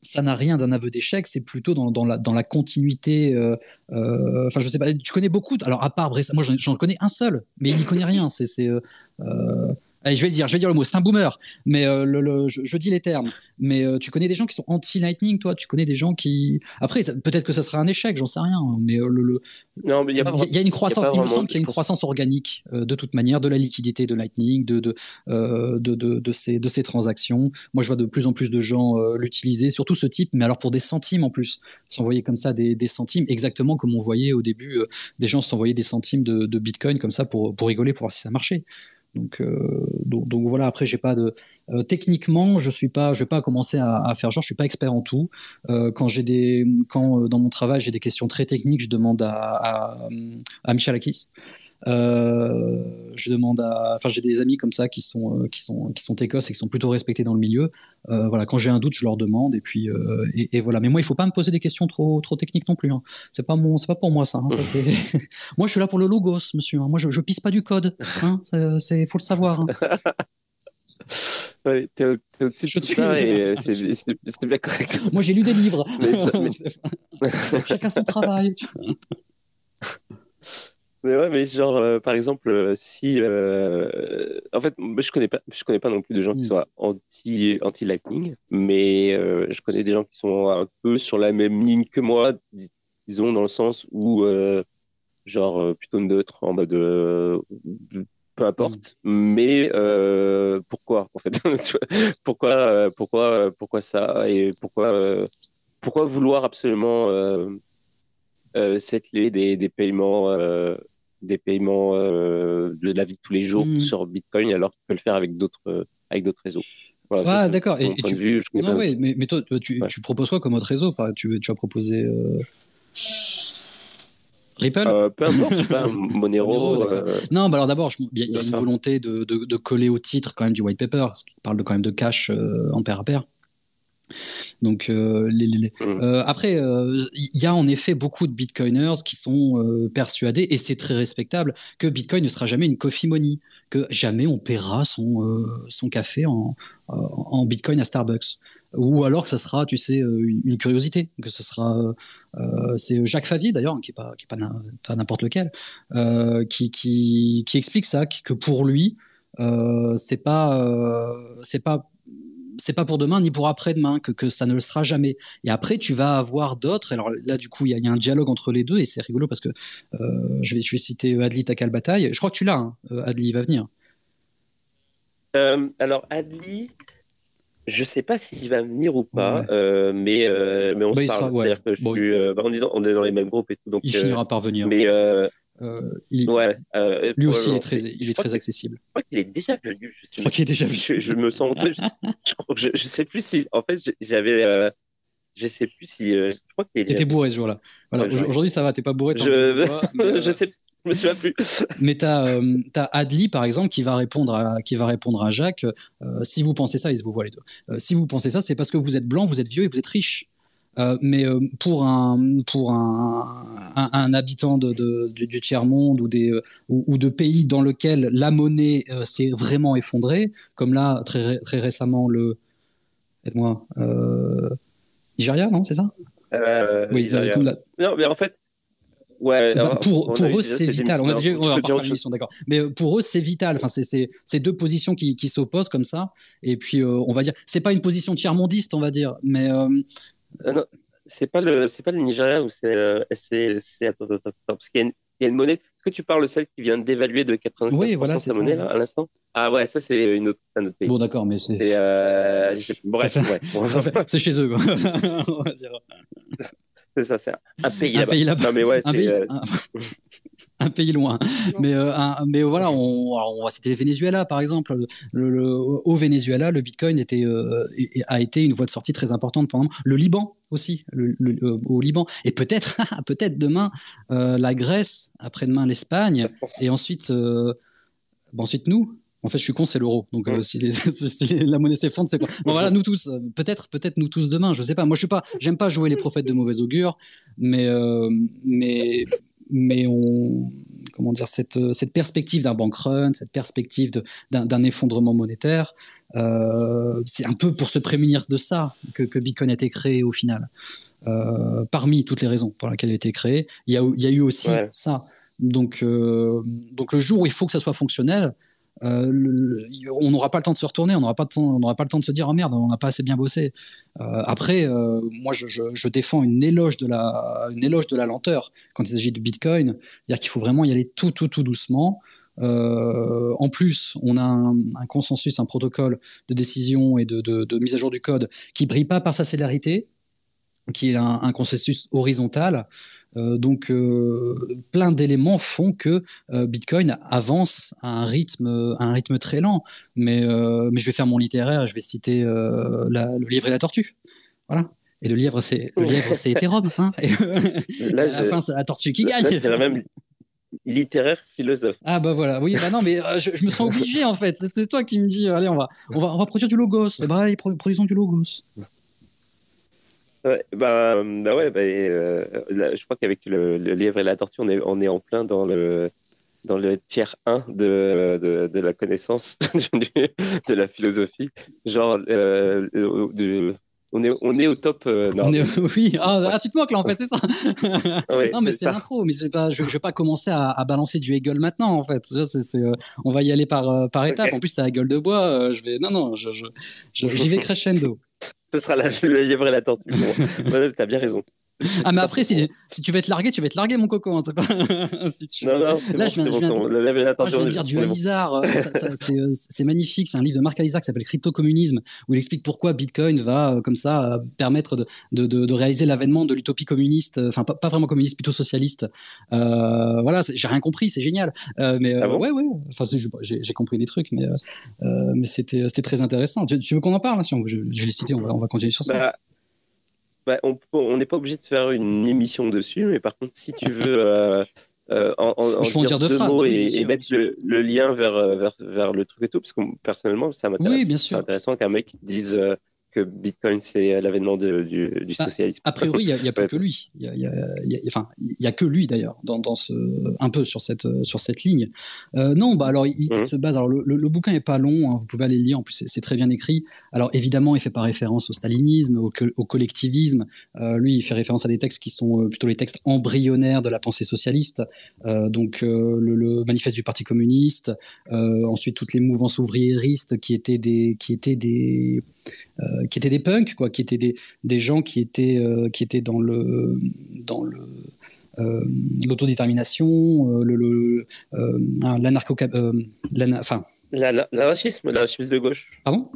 ça n'a rien d'un aveu d'échec, c'est plutôt dans, la, continuité. Euh, euh, enfin, je sais pas, tu connais beaucoup. Alors, à part Bressa, moi j'en connais un seul, mais il n'y connaît rien. C'est je vais dire, je vais dire le mot, c'est un boomer, mais euh, le, je, dis les termes. Mais euh, tu connais des gens qui sont anti-Lightning, toi? Tu connais des gens qui. Après, peut-être que ça sera un échec, j'en sais rien. Mais euh, le, il y, a une croissance. Il me semble qu'il y a une croissance organique de toute manière de la liquidité de Lightning, de de, de, de, de, ces de ces transactions. Moi, je vois de plus en plus de gens l'utiliser, surtout ce type, mais alors pour des centimes en plus, s'envoyer comme ça des, des, centimes, exactement comme on voyait au début, des gens s'envoyaient des centimes de, de Bitcoin comme ça pour pour rigoler, pour voir si ça marchait. Euh, donc, voilà. Après, j'ai pas de euh, techniquement, je suis pas, je vais pas commencer à, faire genre, je suis pas expert en tout. Euh, quand j'ai des, quand dans mon travail j'ai des questions très techniques, je demande à, à, à Michel Akis. Euh, je demande à, enfin, j'ai des amis comme ça qui sont euh, qui sont qui sont écosses et qui sont plutôt respectés dans le milieu. Euh, voilà, quand j'ai un doute, je leur demande et puis et, et, voilà. Mais moi, il faut pas me poser des questions trop trop techniques non plus. Hein. C'est pas mon, c'est pas pour moi ça. Hein. ça <laughs> moi, je suis là pour le logos, monsieur. Hein. Moi, je, je pisse pas du code. Hein. C'est faut le savoir. Hein. <laughs> Ouais, t'es au-dessus de tout ça et c'est bien correct. Moi, j'ai lu des livres. <laughs> Chacun son travail. Mais ouais, mais genre, euh, par exemple, euh, si. Euh, en fait, je connais pas, je connais pas non plus de gens qui mm. soient anti, anti-Lightning, mais je connais des gens qui sont un peu sur la même ligne que moi, disons, dans le sens où, genre, plutôt neutre, en mode. peu importe, mm. mais pourquoi, en fait <laughs> Pourquoi, pourquoi, pourquoi ça Et pourquoi, pourquoi vouloir absolument. Euh, des, des paiements des paiements euh, de la vie de tous les jours mmh. sur Bitcoin alors qu'il peut le faire avec d'autres euh, avec d'autres réseaux. Voilà, ah, d'accord. Et, tu... non, oui, mais, mais toi, tu, tu, proposes quoi comme autre réseau? Tu, tu as proposé euh... Ripple? Euh, Peu importe, pas <laughs> Monero. non, bah alors d'abord, il y a, une volonté de, de, de, coller au titre quand même du white paper, parce qu'il parle de, quand même de cash en pair à pair. Donc euh, les, les, mmh. euh, après, il euh, y a en effet beaucoup de bitcoiners qui sont persuadés, et c'est très respectable, que Bitcoin ne sera jamais une coffee money, que jamais on paiera son, son café en, en Bitcoin à Starbucks. Ou alors que ce sera, tu sais, une, curiosité, que ce sera, c'est Jacques Favier d'ailleurs, qui est pas, qui est pas n'importe lequel, qui, qui, qui explique ça, que pour lui, c'est pas, c'est pas c'est pas pour demain ni pour après-demain que, que ça ne le sera jamais. Et après, tu vas avoir d'autres. Alors là, du coup, il y, a un dialogue entre les deux et c'est rigolo parce que euh, je, vais, je vais citer Adli Takal Bataille. Je crois que tu l'as, hein. Euh, Adli, il va venir. Euh, alors, Adli, je sais pas s'il va venir ou pas, mais, mais on bah, se parle. C'est-à-dire que je suis, bah, on, est dans, on, est dans, les mêmes groupes et tout. Donc, il finira par venir. Mais euh, ouais, euh, lui aussi, il est très, il est très accessible. Je crois qu'il est déjà venu. Je, crois qu'il est déjà venu. Je, me sens. je, je, sais plus si. En fait, j'avais. Euh, je sais plus si. je crois qu'il était bourré ce jour-là. Voilà. Aujourd'hui, ça va. T'es pas bourré. Je... Toi, <laughs> je sais. Je me souviens plus. <laughs> mais tu as, as, Adli, par exemple, qui va répondre à, qui va répondre à Jacques. si vous pensez ça, ils se vous voient les deux. si vous pensez ça, c'est parce que vous êtes blanc, vous êtes vieux et vous êtes riche. Euh, mais euh, pour un pour un, un, habitant de, de, du, tiers monde ou des euh, ou, de pays dans lequel la monnaie s'est vraiment effondrée, comme là très très récemment le aide-moi Nigeria non c'est ça? Oui. Non mais en fait Ouais, bah, pour, pour eux, c'est vital. On a déjà, on faire d'accord. Mais pour eux, c'est vital. Enfin, c'est deux positions qui, qui s'opposent comme ça. Et puis, on va dire, c'est pas une position tiers-mondiste, on va dire, mais euh, c'est pas le c'est pas le Nigeria ou c'est euh, c'est parce qu'il y, a une monnaie. Est-ce que tu parles de celle qui vient d'évaluer de 80% oui, voilà, sa monnaie là à l'instant? Ah ouais, ça c'est une autre, un autre pays. Bon d'accord, mais c'est euh, bref, <laughs> c'est chez eux. <laughs> On va dire. <laughs> C'est ça, c'est un pays là-bas. Un pays là-bas. Non mais ouais, c'est euh, un pays loin. Mais, euh, mais voilà, on, on va citer le Venezuela par exemple. Le, au Venezuela, le Bitcoin était, euh, a été une voie de sortie très importante pendant le Liban aussi, le, euh, au Liban. Et peut-être, <laughs> peut-être demain la Grèce, après-demain l'Espagne, et ensuite, ensuite nous. En fait, je suis con, c'est l'euro. Donc, <laughs> si, la monnaie s'effondre, c'est quoi Bon, voilà, nous tous. Peut-être, peut-être nous tous demain. Je sais pas. Moi, je suis pas. J'aime pas jouer les prophètes de mauvais augure, mais, mais, mais on comment dire cette, cette perspective d'un bank run, cette perspective d'un effondrement monétaire. c'est un peu pour se prémunir de ça que, que Bitcoin a été créé au final. parmi toutes les raisons pour lesquelles il a été créé, il y a, il y a eu aussi ça. Donc, donc le jour où il faut que ça soit fonctionnel, euh, on n'aura pas le temps de se retourner, on n'aura pas, pas le temps de se dire oh merde, on n'a pas assez bien bossé. Euh, après, euh, moi je, défends une éloge, de la, une éloge de la lenteur quand il s'agit de Bitcoin, c'est-à-dire qu'il faut vraiment y aller tout, tout, tout doucement. en plus, on a un, consensus, un protocole de décision et de, mise à jour du code qui brille pas par sa célérité, qui est un consensus horizontal. Euh, donc, euh, plein d'éléments font que euh, Bitcoin avance à un rythme, un rythme très lent. Mais, mais je vais faire mon littéraire, je vais citer le livre et la tortue. Voilà. Et le livre, c'est le livre, c'est Ethereum. Hein <laughs> et à la fin, c'est la tortue qui gagne. Là, même littéraire philosophe. Ah bah voilà, oui, bah non, mais je, me sens obligé en fait. C'est toi qui me dis, allez, on va, on va, on va produire du logos. Et bah, produisons du logos. Ouais, bah, bah ouais, bah, euh, je crois qu'avec le, lièvre et la tortue, on est, on est en plein dans le, dans le tiers 1 de, de, de la connaissance, <laughs> de la philosophie. Genre, euh, de, on est, on est au top. Euh, on est, <laughs> oui, ah, ah, tu te moques là en fait, c'est ça. <laughs> non, mais c'est l'intro, mais je pas, je, vais pas commencer à, à, balancer du Hegel maintenant en fait. c'est on va y aller par, par étapes. En plus, t'as la gueule de bois. je vais, non, non, j'y je, vais crescendo ce sera la, le lièvre et la tortue. Bon, <laughs> t'as bien raison. <laughs> Ah mais après si, si, tu veux être largué, tu vas être largué mon coco. Hein, <laughs> si tu... Non non. Là je viens, de dire du Alizar. Euh, euh, c'est magnifique. C'est un livre de Marc Alizar qui s'appelle Crypto Communisme où il explique pourquoi Bitcoin va euh, comme ça permettre de, de, de, réaliser l'avènement de l'utopie communiste. Enfin pas, pas, vraiment communiste, plutôt socialiste. Euh, voilà, j'ai rien compris. C'est génial. Euh, mais ah ouais ouais. Enfin j'ai compris des trucs, mais mais c'était c'était très intéressant. Tu, veux qu'on en parle hein, si on, je, je l'ai cité. On va, on va continuer sur ça. Bah, bah, on n'est pas obligé de faire une émission dessus, mais par contre, si tu veux euh, euh, en, en, dire, deux, mots et, mettre le, lien vers, vers, vers, le truc et tout, parce que personnellement, ça m'intéresse. Oui, bien sûr. C'est intéressant qu'un mec dise euh, que Bitcoin, c'est l'avènement du, du bah, socialisme. A, priori, il n'y a, plus que lui. Il y a, enfin, il y a que lui d'ailleurs, dans, dans, ce, un peu sur cette, sur cette ligne. Euh, non, bah alors il, mhm. se base. Alors le, le, bouquin est pas long, hein, vous pouvez aller le lire. En plus, c'est très bien écrit. Alors évidemment, il fait pas référence au stalinisme, au, au collectivisme. Euh, lui, il fait référence à des textes qui sont euh, plutôt les textes embryonnaires de la pensée socialiste. Euh, donc le, le, manifeste du Parti communiste. ensuite, toutes les mouvances ouvriéristes qui étaient des, qui étaient des euh, qui étaient des punks, quoi, qui étaient des, des gens qui étaient, euh, qui étaient dans le, dans le, euh, l'autodétermination, le, le l'anarcho, enfin, l'anarchisme, l'anarchisme de gauche. Pardon?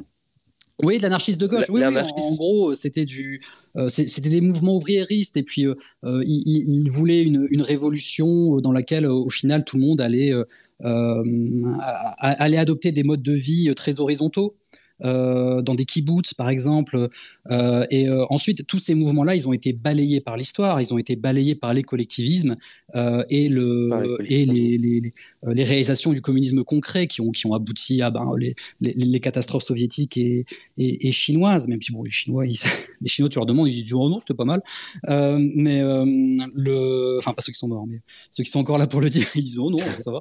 Oui, l'anarchisme de gauche. Oui, oui en, gros, c'était du, c'était des mouvements ouvriéristes et puis euh, ils, voulaient une, une, révolution dans laquelle, au final, tout le monde allait, allait adopter des modes de vie très horizontaux. Euh, dans des kibbutz par exemple. Euh, et euh, ensuite, tous ces mouvements-là, ils ont été balayés par l'histoire, ils ont été balayés par les collectivismes et, le, et les, les, les, réalisations du communisme concret qui ont, qui ont abouti à ben, les, catastrophes soviétiques et, et, chinoises. Même si bon, les Chinois, <laughs> les Chinois, tu leur demandes, ils disent oh non, c'était pas mal. mais le, enfin pas ceux qui sont morts, mais ceux qui sont encore là pour le dire, <laughs> ils disent oh non, ça va.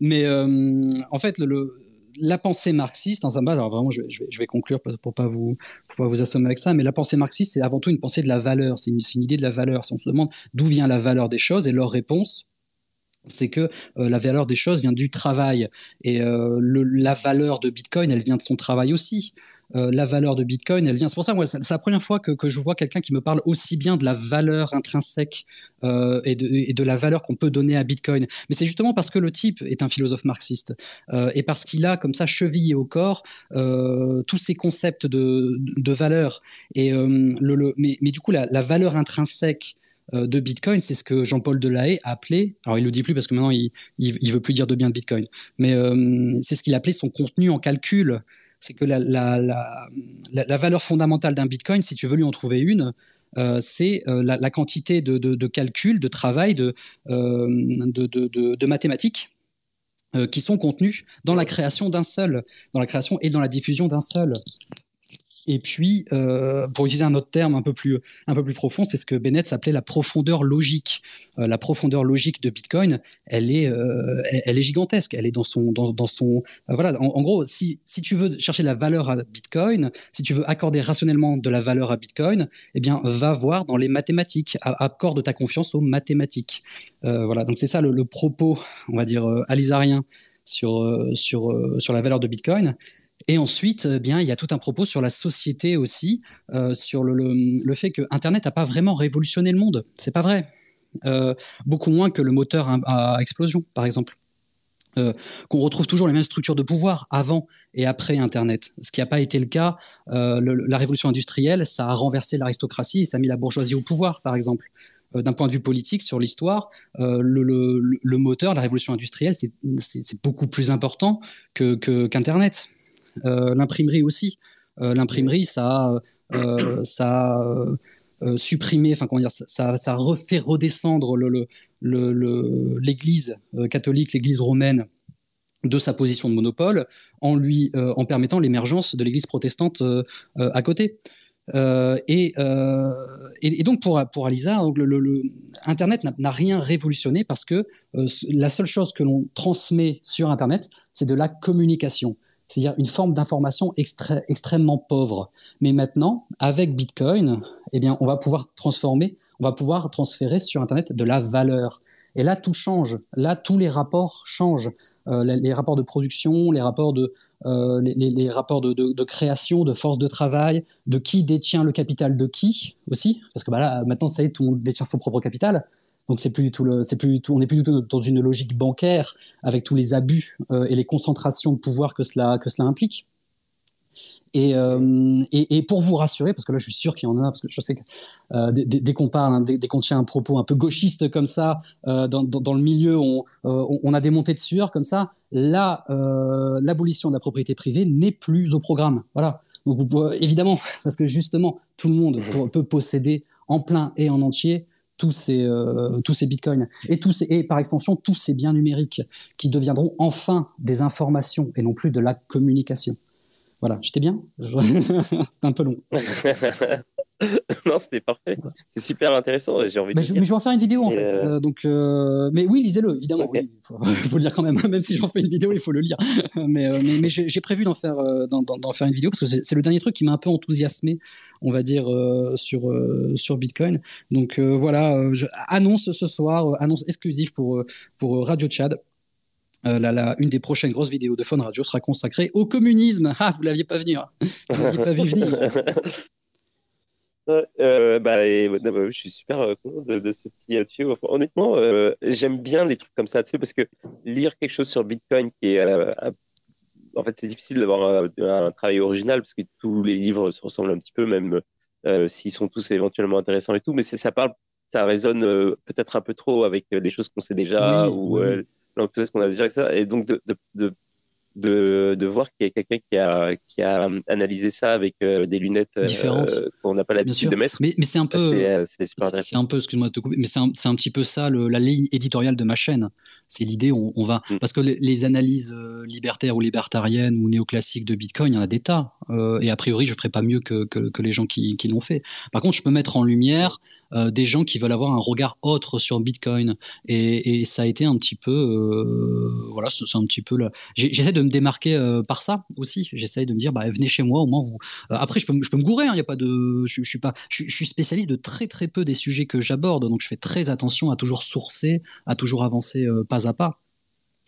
Mais en fait, le la pensée marxiste, dans un bas, alors vraiment, je, vais, conclure pour, pas vous, pas vous assommer avec ça, mais la pensée marxiste, c'est avant tout une pensée de la valeur, c'est une, idée de la valeur. Si on se demande d'où vient la valeur des choses, et leur réponse, c'est que euh, la valeur des choses vient du travail. Et euh, la valeur de Bitcoin, elle vient de son travail aussi. Euh, la valeur de Bitcoin, elle vient. C'est pour ça, moi, c'est la première fois que, je vois quelqu'un qui me parle aussi bien de la valeur intrinsèque euh, et, de, la valeur qu'on peut donner à Bitcoin. Mais c'est justement parce que le type est un philosophe marxiste euh, et parce qu'il a comme ça chevillé au corps tous ces concepts de, valeur. Et mais, du coup, la, valeur intrinsèque de Bitcoin, c'est ce que Jean-Paul Delahaye a appelé, alors il le dit plus parce que maintenant il, il, veut plus dire de bien de Bitcoin, mais c'est ce qu'il appelait son contenu en calcul c'est que la, la, valeur fondamentale d'un Bitcoin, si tu veux lui en trouver une, euh, c'est euh, la, quantité de, de, calcul, de travail, de, euh, de mathématiques qui sont contenus dans la création d'un seul, dans la création et dans la diffusion d'un seul. Et puis, euh, pour utiliser un autre terme un peu plus, un peu plus profond, c'est ce que Bennett s'appelait la profondeur logique. Euh, la profondeur logique de Bitcoin, elle est, euh, elle, est gigantesque. Elle est dans son, dans, dans son, voilà. En, gros, si, si tu veux chercher de la valeur à Bitcoin, si tu veux accorder rationnellement de la valeur à Bitcoin, eh bien, va voir dans les mathématiques. Accorde ta confiance aux mathématiques. voilà. Donc c'est ça le, le, propos, on va dire, alizarien sur, sur, sur la valeur de Bitcoin. Et ensuite, eh bien, il y a tout un propos sur la société aussi, euh, sur le, fait que Internet n'a pas vraiment révolutionné le monde. C'est pas vrai. Euh, beaucoup moins que le moteur à, explosion, par exemple. Euh, qu'on retrouve toujours les mêmes structures de pouvoir avant et après Internet. Ce qui n'a pas été le cas, la révolution industrielle, ça a renversé l'aristocratie et ça a mis la bourgeoisie au pouvoir, par exemple d'un point de vue politique sur l'histoire, le, moteur, la révolution industrielle, c'est beaucoup plus important que qu'Internet. Euh, l'imprimerie aussi. Euh, l'imprimerie, ça, euh, ça supprimé, enfin comment dire, ça, ça refait redescendre l'Église catholique, l'Église romaine de sa position de monopole en lui en permettant l'émergence de l'Église protestante à côté. et, donc pour pour Alisa, Internet n'a rien révolutionné parce que la seule chose que l'on transmet sur Internet, c'est de la communication c'est-à-dire une forme d'information extrêmement pauvre. Mais maintenant, avec Bitcoin, eh bien, on va pouvoir transformer, on va pouvoir transférer sur Internet de la valeur. Et là, tout change. Là, tous les rapports changent. Euh, les, rapports de production, les rapports de, euh, les, rapports de, création, de force de travail, de qui détient le capital de qui aussi. Parce que bah là, maintenant, ça y est, tout le monde détient son propre capital. Donc c'est plus du tout le, c'est plus du tout, on n'est plus du tout dans une logique bancaire avec tous les abus euh, et les concentrations de pouvoir que cela que cela implique. Et, euh, et, et, pour vous rassurer, parce que là je suis sûr qu'il y en a, parce que je sais que euh, dès, qu'on parle, hein, dès, qu'on tient un propos un peu gauchiste comme ça, dans, dans, dans, le milieu, on, on, a des montées de sueur comme ça. Là, l'abolition de la propriété privée n'est plus au programme. Voilà. Donc vous, évidemment, <laughs> parce que justement, tout le monde peut posséder en plein et en entier tous ces, euh, tous ces bitcoins et, tous et par extension tous ces biens numériques qui deviendront enfin des informations et non plus de la communication. Voilà, j'étais bien? <laughs> C'était un peu long. <laughs> <laughs> non, c'était parfait. C'est super intéressant. J'ai envie. Mais, je, mais je, vais en faire une vidéo en fait. Euh, euh, donc, euh, mais oui, lisez-le évidemment. <laughs> Il faut, le lire quand même. même si j'en fais une vidéo, il faut le lire. <laughs> mais, mais, mais j'ai prévu d'en faire d'en faire une vidéo parce que c'est le dernier truc qui m'a un peu enthousiasmé, on va dire, sur sur Bitcoin. Donc voilà, je annonce ce soir, annonce exclusive pour pour Radio Chad. Euh, la, une des prochaines grosses vidéos de Phone Radio sera consacrée au communisme. Ah, vous l'aviez pas venu. Hein. Vous l'aviez pas vu venir. Euh, bah, je suis super euh, content de, ce petit tuyau. honnêtement, euh, j'aime bien les trucs comme ça, tu sais, parce que lire quelque chose sur Bitcoin qui est, en fait, c'est difficile d'avoir un, travail original parce que tous les livres se ressemblent un petit peu, même s'ils sont tous éventuellement intéressants et tout, mais ça parle, ça résonne peut-être un peu trop avec des choses qu'on sait déjà ou oui. l'enthousiasme qu'on a déjà et donc de, de de, de voir qu'il y a quelqu'un qui a, qui a analysé ça avec euh, des lunettes euh, qu'on n'a pas l'habitude de mettre. Mais, mais c'est un peu, euh, c'est un peu, excuse-moi de te couper, mais c'est un, un, petit peu ça le, la ligne éditoriale de ma chaîne. C'est l'idée, on, on, va mm. parce que les, analyses libertaires ou libertariennes ou néoclassiques de Bitcoin, il y en a des tas. et a priori, je ferai pas mieux que, que, que les gens qui, qui l'ont fait. Par contre, je peux mettre en lumière euh, des gens qui veulent avoir un regard autre sur Bitcoin. Et, et ça a été un petit peu, euh, voilà, c'est un petit peu là. J'essaie de me démarquer euh, par ça aussi. J'essaie de me dire, bah, venez chez moi, au moins vous. après, je peux, je peux me gourer, il hein, y a pas de, je, suis pas, je, je, suis spécialiste de très très peu des sujets que j'aborde, donc je fais très attention à toujours sourcer, à toujours avancer pas à pas.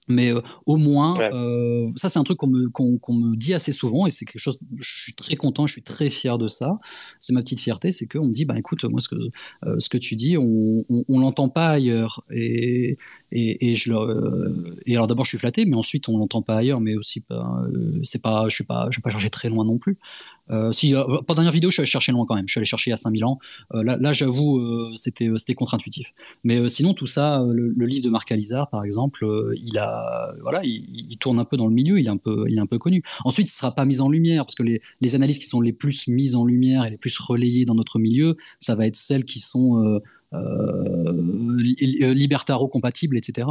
Mais euh, au moins, euh, ça c'est un truc qu'on me, qu'on, me dit assez souvent et c'est quelque chose, je suis très content, je suis très fier de ça. C'est ma petite fierté, c'est qu'on me dit, bah écoute, moi ce que, euh, ce que tu dis, on, on, on l'entend pas ailleurs. Et, et, alors d'abord je suis flatté, mais ensuite on l'entend pas ailleurs, mais aussi pas, c'est pas, je suis pas, je vais pas chercher très loin non plus. Euh, si, euh, dernière vidéo, je suis allé chercher loin quand même. Je suis allé chercher à 5000 ans. Euh, là, là j'avoue, euh, c'était c'était contre-intuitif. Mais sinon, tout ça, le, livre de Marc Alizar, par exemple, il a, voilà, il, il, tourne un peu dans le milieu. Il est un peu, il est un peu connu. Ensuite, il sera pas mis en lumière parce que les, les analyses qui sont les plus mises en lumière et les plus relayées dans notre milieu, ça va être celles qui sont libertaro-compatibles, etc.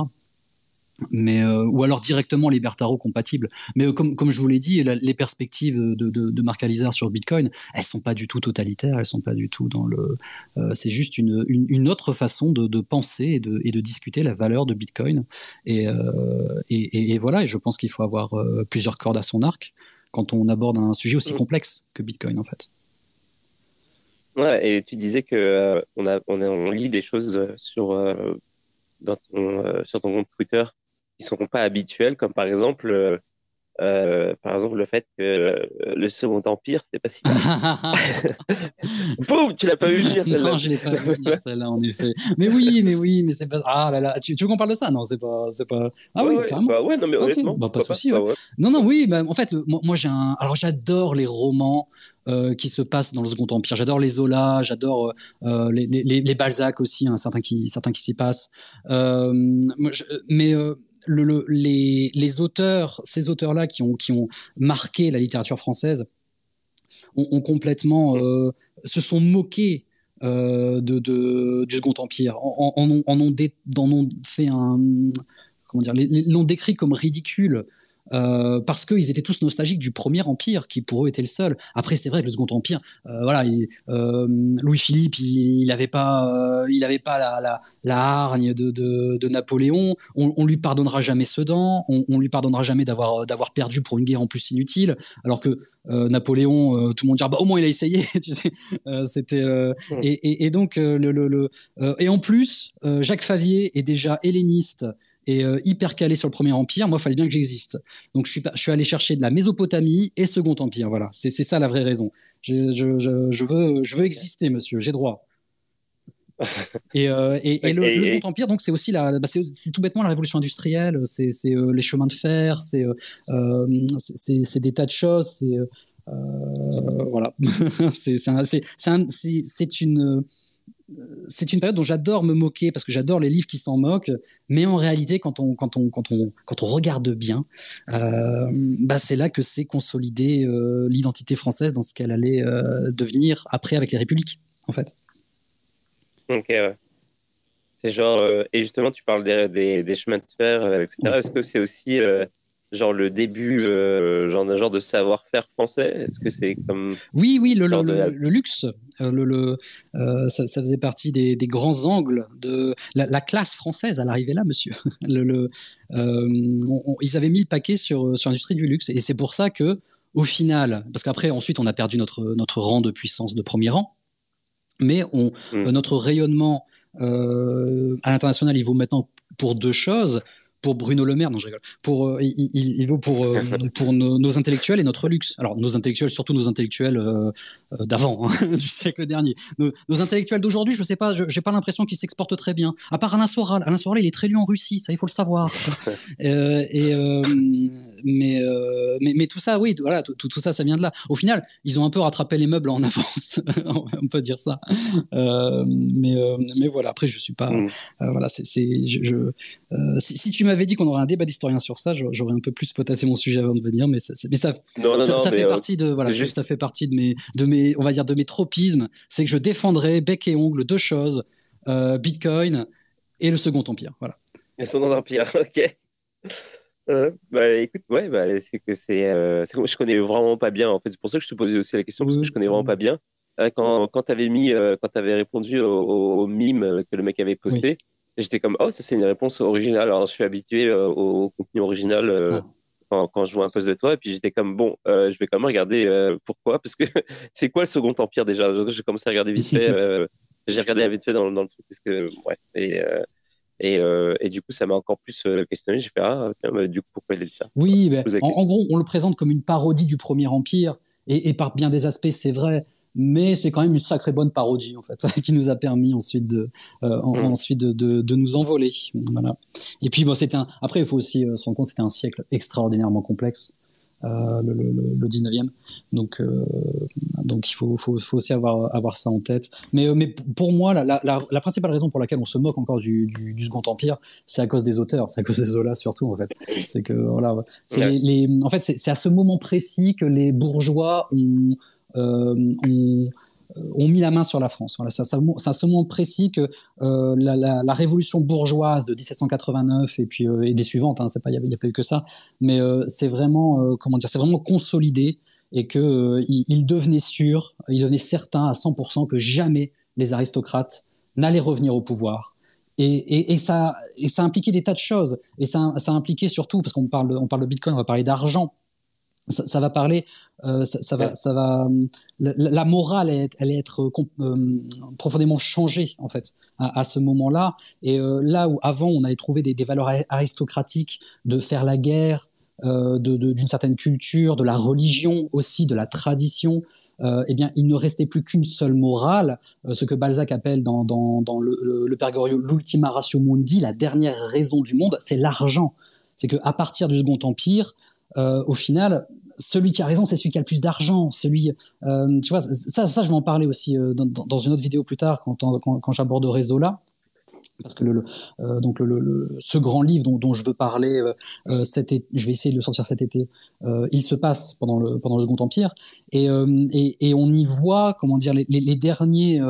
mais ou alors directement libertaro compatible. Mais comme, comme je vous l'ai dit, les perspectives de, de, de, Marc Alizar sur Bitcoin, elles sont pas du tout totalitaires, elles sont pas du tout dans le. c'est juste une, une, autre façon de, de penser et de, et de discuter la valeur de Bitcoin. Et, et, et, voilà, et je pense qu'il faut avoir plusieurs cordes à son arc quand on aborde un sujet aussi mm. complexe que Bitcoin en fait. Ouais, et tu disais que euh, on, a, on, on, lit des choses euh, sur, euh, dans ton, sur ton compte Twitter qui sont pas habituelles, comme par exemple euh, par exemple, le fait que euh, le Second Empire, c'était pas si. <laughs> Boum, tu l'as pas vu venir celle-là. Non, je l'ai pas vu venir celle-là, en effet. Mais oui, mais oui, mais c'est pas. Ah là là, tu, tu veux qu'on parle de ça? Non, c'est pas, c'est pas. Ah oui, carrément. Bah ouais, non mais honnêtement. Bah, pas de souci. Ouais. Non, non, oui, bah, en fait, moi, moi j'ai un. Alors j'adore les romans. Euh, qui se passent dans le Second Empire. J'adore les Zola, j'adore euh, les, les, les, Balzac aussi, hein, certains qui certains qui s'y passent. Euh, mais le, les, les, auteurs, ces auteurs-là qui ont, qui ont marqué la littérature française, ont, complètement euh, se sont moqués euh, de, de, du Second Empire, en, ont, en fait un comment dire, l'ont décrit comme ridicule. Euh, parce qu'ils étaient tous nostalgiques du premier empire qui pour eux était le seul. Après c'est vrai que le second empire, euh, voilà, euh, Louis Philippe, il n'avait pas, il avait pas la, la, la hargne de, de, de Napoléon. On, on, lui pardonnera jamais Sedan, on, on lui pardonnera jamais d'avoir d'avoir perdu pour une guerre en plus inutile. Alors que Napoléon, tout le monde dira bah au moins il a essayé, <laughs> tu sais. C'était et, et, et, donc le, le, le et en plus Jacques Favier est déjà helléniste et euh, hyper calé sur le Premier Empire, moi, il fallait bien que j'existe. Donc, je suis, je suis allé chercher de la Mésopotamie et Second Empire. Voilà, c'est ça la vraie raison. Je, je, je, veux, je veux exister, monsieur, j'ai droit. <laughs> Et, euh, et, et, le, Second Empire, donc, c'est aussi la, bah, c'est tout bêtement la révolution industrielle, c'est euh, les chemins de fer, c'est c'est des tas de choses, c'est voilà, c'est une c'est une période dont j'adore me moquer parce que j'adore les livres qui s'en moquent, mais en réalité, quand on, quand on, quand on, quand on regarde bien, euh, bah c'est là que c'est consolidé euh, l'identité française dans ce qu'elle allait euh, devenir après avec les républiques, en fait. Ok, ouais. C'est genre, et justement, tu parles des, des, chemins de fer, etc. Est-ce que c'est aussi genre le début euh, genre d'un genre de savoir-faire français? Est-ce que c'est comme Oui, oui, le, le, luxe, euh, le, euh, ça, ça, faisait partie des, des, grands angles de la, la classe française à l'arrivée là, monsieur. <laughs> le, ils avaient mis le paquet sur sur l'industrie du luxe. Et c'est pour ça que au final, parce qu'après ensuite on a perdu notre notre rang de puissance de premier rang, mais on hmm. notre rayonnement à l'international il vaut maintenant pour deux choses pour Bruno Le Maire, non je rigole, pour, euh, il, il, vaut pour, euh, <laughs> pour nos, intellectuels et notre luxe. Alors nos intellectuels, surtout nos intellectuels euh, d'avant, hein, <laughs> du siècle dernier. Nos, intellectuels d'aujourd'hui, je sais pas, j'ai pas l'impression qu'ils s'exportent très bien. À part Alain Soral, Alain Soral il est très lu en Russie, ça il faut le savoir. <laughs> et mais, euh, mais, mais tout ça, oui, voilà, tout, tout, ça, ça vient de là. Au final, ils ont un peu rattrapé les meubles en avance, <laughs> on peut dire ça. Euh, mais, euh, mais voilà, après, je suis pas. Mm. voilà, c'est, je, si, tu m'avais dit qu'on aurait un débat d'historien sur ça, j'aurais un peu plus potassé mon sujet avant de venir, mais ça, mais ça, ça, fait partie de, voilà, ça fait partie de mes, de mes, on va dire, de mes tropismes. C'est que je défendrai bec et ongle deux choses Bitcoin et le Second Empire. Voilà. Le Second Empire, <laughs> ok. Euh, bah, écoute, ouais, bah, c'est que c'est, euh, je connais vraiment pas bien. En fait, c'est pour ça que je te posais aussi la question parce que je connais vraiment pas bien. Euh, quand, quand tu avais mis, euh, quand tu avais répondu au, au, mime que le mec avait posté, j'étais comme, oh, ça c'est une réponse originale. Alors, je suis habitué au, contenu original ah. quand, quand, je vois un post de toi, et puis j'étais comme, bon, je vais quand même regarder pourquoi, parce que <laughs> c'est quoi le Second Empire déjà? J'ai commencé à regarder vite fait. j'ai regardé vite fait dans, dans le truc parce que, ouais. Et, et, euh, et, du coup, ça m'a encore plus euh, questionné. J'ai fait, ah, bah, du coup, pourquoi il a dit ça? Oui, en, gros, on le présente comme une parodie du Premier Empire. Et, et par bien des aspects, c'est vrai. Mais c'est quand même une sacrée bonne parodie, en fait, <laughs> qui nous a permis ensuite de, euh, mmh. ensuite de, de, de, nous envoler. Voilà. Et puis, bon, c'était un... après, il faut aussi se rendre compte, c'était un siècle extraordinairement complexe. Euh, le, le, le, 19e. Donc, euh, donc il faut, faut, faut, aussi avoir, avoir ça en tête. Mais, euh, mais pour moi, la, la, la, principale raison pour laquelle on se moque encore du, du, du Second Empire, c'est à cause des auteurs, c'est à cause des Zola surtout en fait. C'est que voilà, c'est les, en fait c'est à ce moment précis que les bourgeois ont, ont ont mis la main sur la France. C'est un ce moment précis que la, révolution bourgeoise de 1789 et puis et des suivantes, hein, il n'y a, pas eu que ça, mais c'est vraiment comment dire, c'est vraiment consolidé et que il, devenait sûr, il devenait certain à 100% que jamais les aristocrates n'allaient revenir au pouvoir et, ça, et ça impliquait des tas de choses. Et ça, ça impliquait surtout, parce qu'on parle, on parle de Bitcoin, on va parler d'argent. Ça, va parler, euh, ça, va, ça va, la, morale, elle, elle est être euh, profondément changée en fait à, ce moment-là. Et euh, là où avant on avait trouvé des, des valeurs aristocratiques de faire la guerre, d'une certaine culture, de la religion aussi, de la tradition, euh, eh bien, il ne restait plus qu'une seule morale, euh, ce que Balzac appelle dans, le, le, Pergorio l'ultima ratio mundi, la dernière raison du monde, c'est l'argent. C'est qu'à partir du Second Empire, euh, au final, celui qui a raison, c'est celui qui a le plus d'argent. Celui, tu vois, ça, ça, je vais en parler aussi dans, une autre vidéo plus tard quand, quand, quand j'aborderai Zola parce que le, euh, donc le, ce grand livre dont, dont je veux parler, euh, euh cet je vais essayer de le sortir cet été. Euh, il se passe pendant le pendant le Second Empire et, et, et on y voit comment dire les, derniers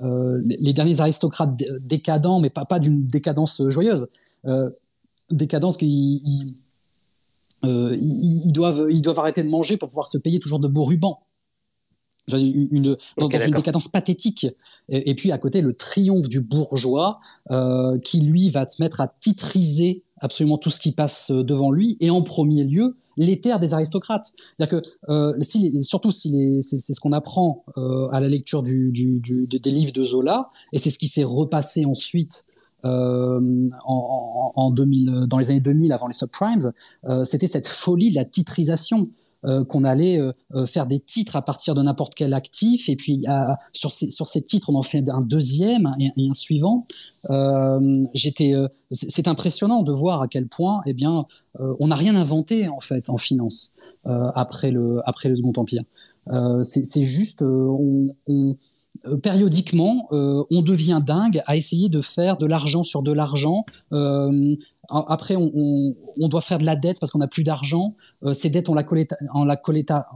les, derniers aristocrates décadents, mais pas pas d'une décadence joyeuse, décadence qu'ils ils, ils, doivent ils doivent arrêter de manger pour pouvoir se payer toujours de beaux rubans une, dans, une décadence pathétique. Et, puis à côté, le triomphe du bourgeois euh, qui, lui, va se mettre à titriser absolument tout ce qui passe euh, devant lui, et en premier lieu, les terres des aristocrates. C'est-à-dire que, euh, si surtout si c'est, ce qu'on apprend euh, à la lecture du, du, du, des livres de Zola, et c'est ce qui s'est repassé ensuite euh, en, en, 2000, dans les années 2000 avant les subprimes, euh, c'était cette folie de la titrisation. Euh, qu'on allait euh, euh, faire des titres à partir de n'importe quel actif, et puis sur, ces, sur ces titres, on en fait un deuxième et, un suivant. J'étais, c'est impressionnant de voir à quel point, eh bien, on n'a rien inventé en fait en finance après le après le Second Empire. c'est juste, on, on périodiquement, on devient dingue à essayer de faire de l'argent sur de l'argent. Euh, après, on, doit faire de la dette parce qu'on n'a plus d'argent. Euh, ces dettes, on la, on la,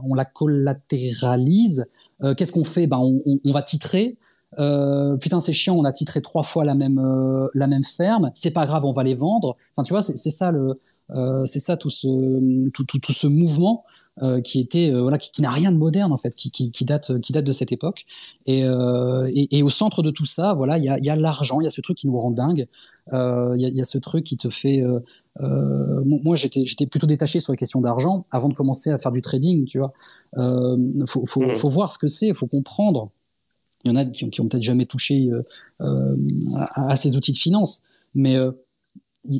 on la collatéralise. Euh, qu'est-ce qu'on fait? Ben, on, va titrer. Euh, putain, c'est chiant, on a titré trois fois la même, la même ferme. C'est pas grave, on va les vendre. Enfin, tu vois, c'est ça le, ça tout ce, tout, tout, tout ce mouvement. Euh, qui était euh, voilà qui, qui n'a rien de moderne en fait qui, qui, qui, date qui date de cette époque. Et, euh, et, et, au centre de tout ça voilà il y a, y a l'argent il y a ce truc qui nous rend dingue. Il y, a, y, a, ce truc qui te fait moi j'étais j'étais plutôt détaché sur les questions d'argent avant de commencer à faire du trading tu vois. Faut, faut, mmh. faut voir ce que c'est faut comprendre. Il y en a qui, qui ont peut-être jamais touché à, à, ces outils de finance mais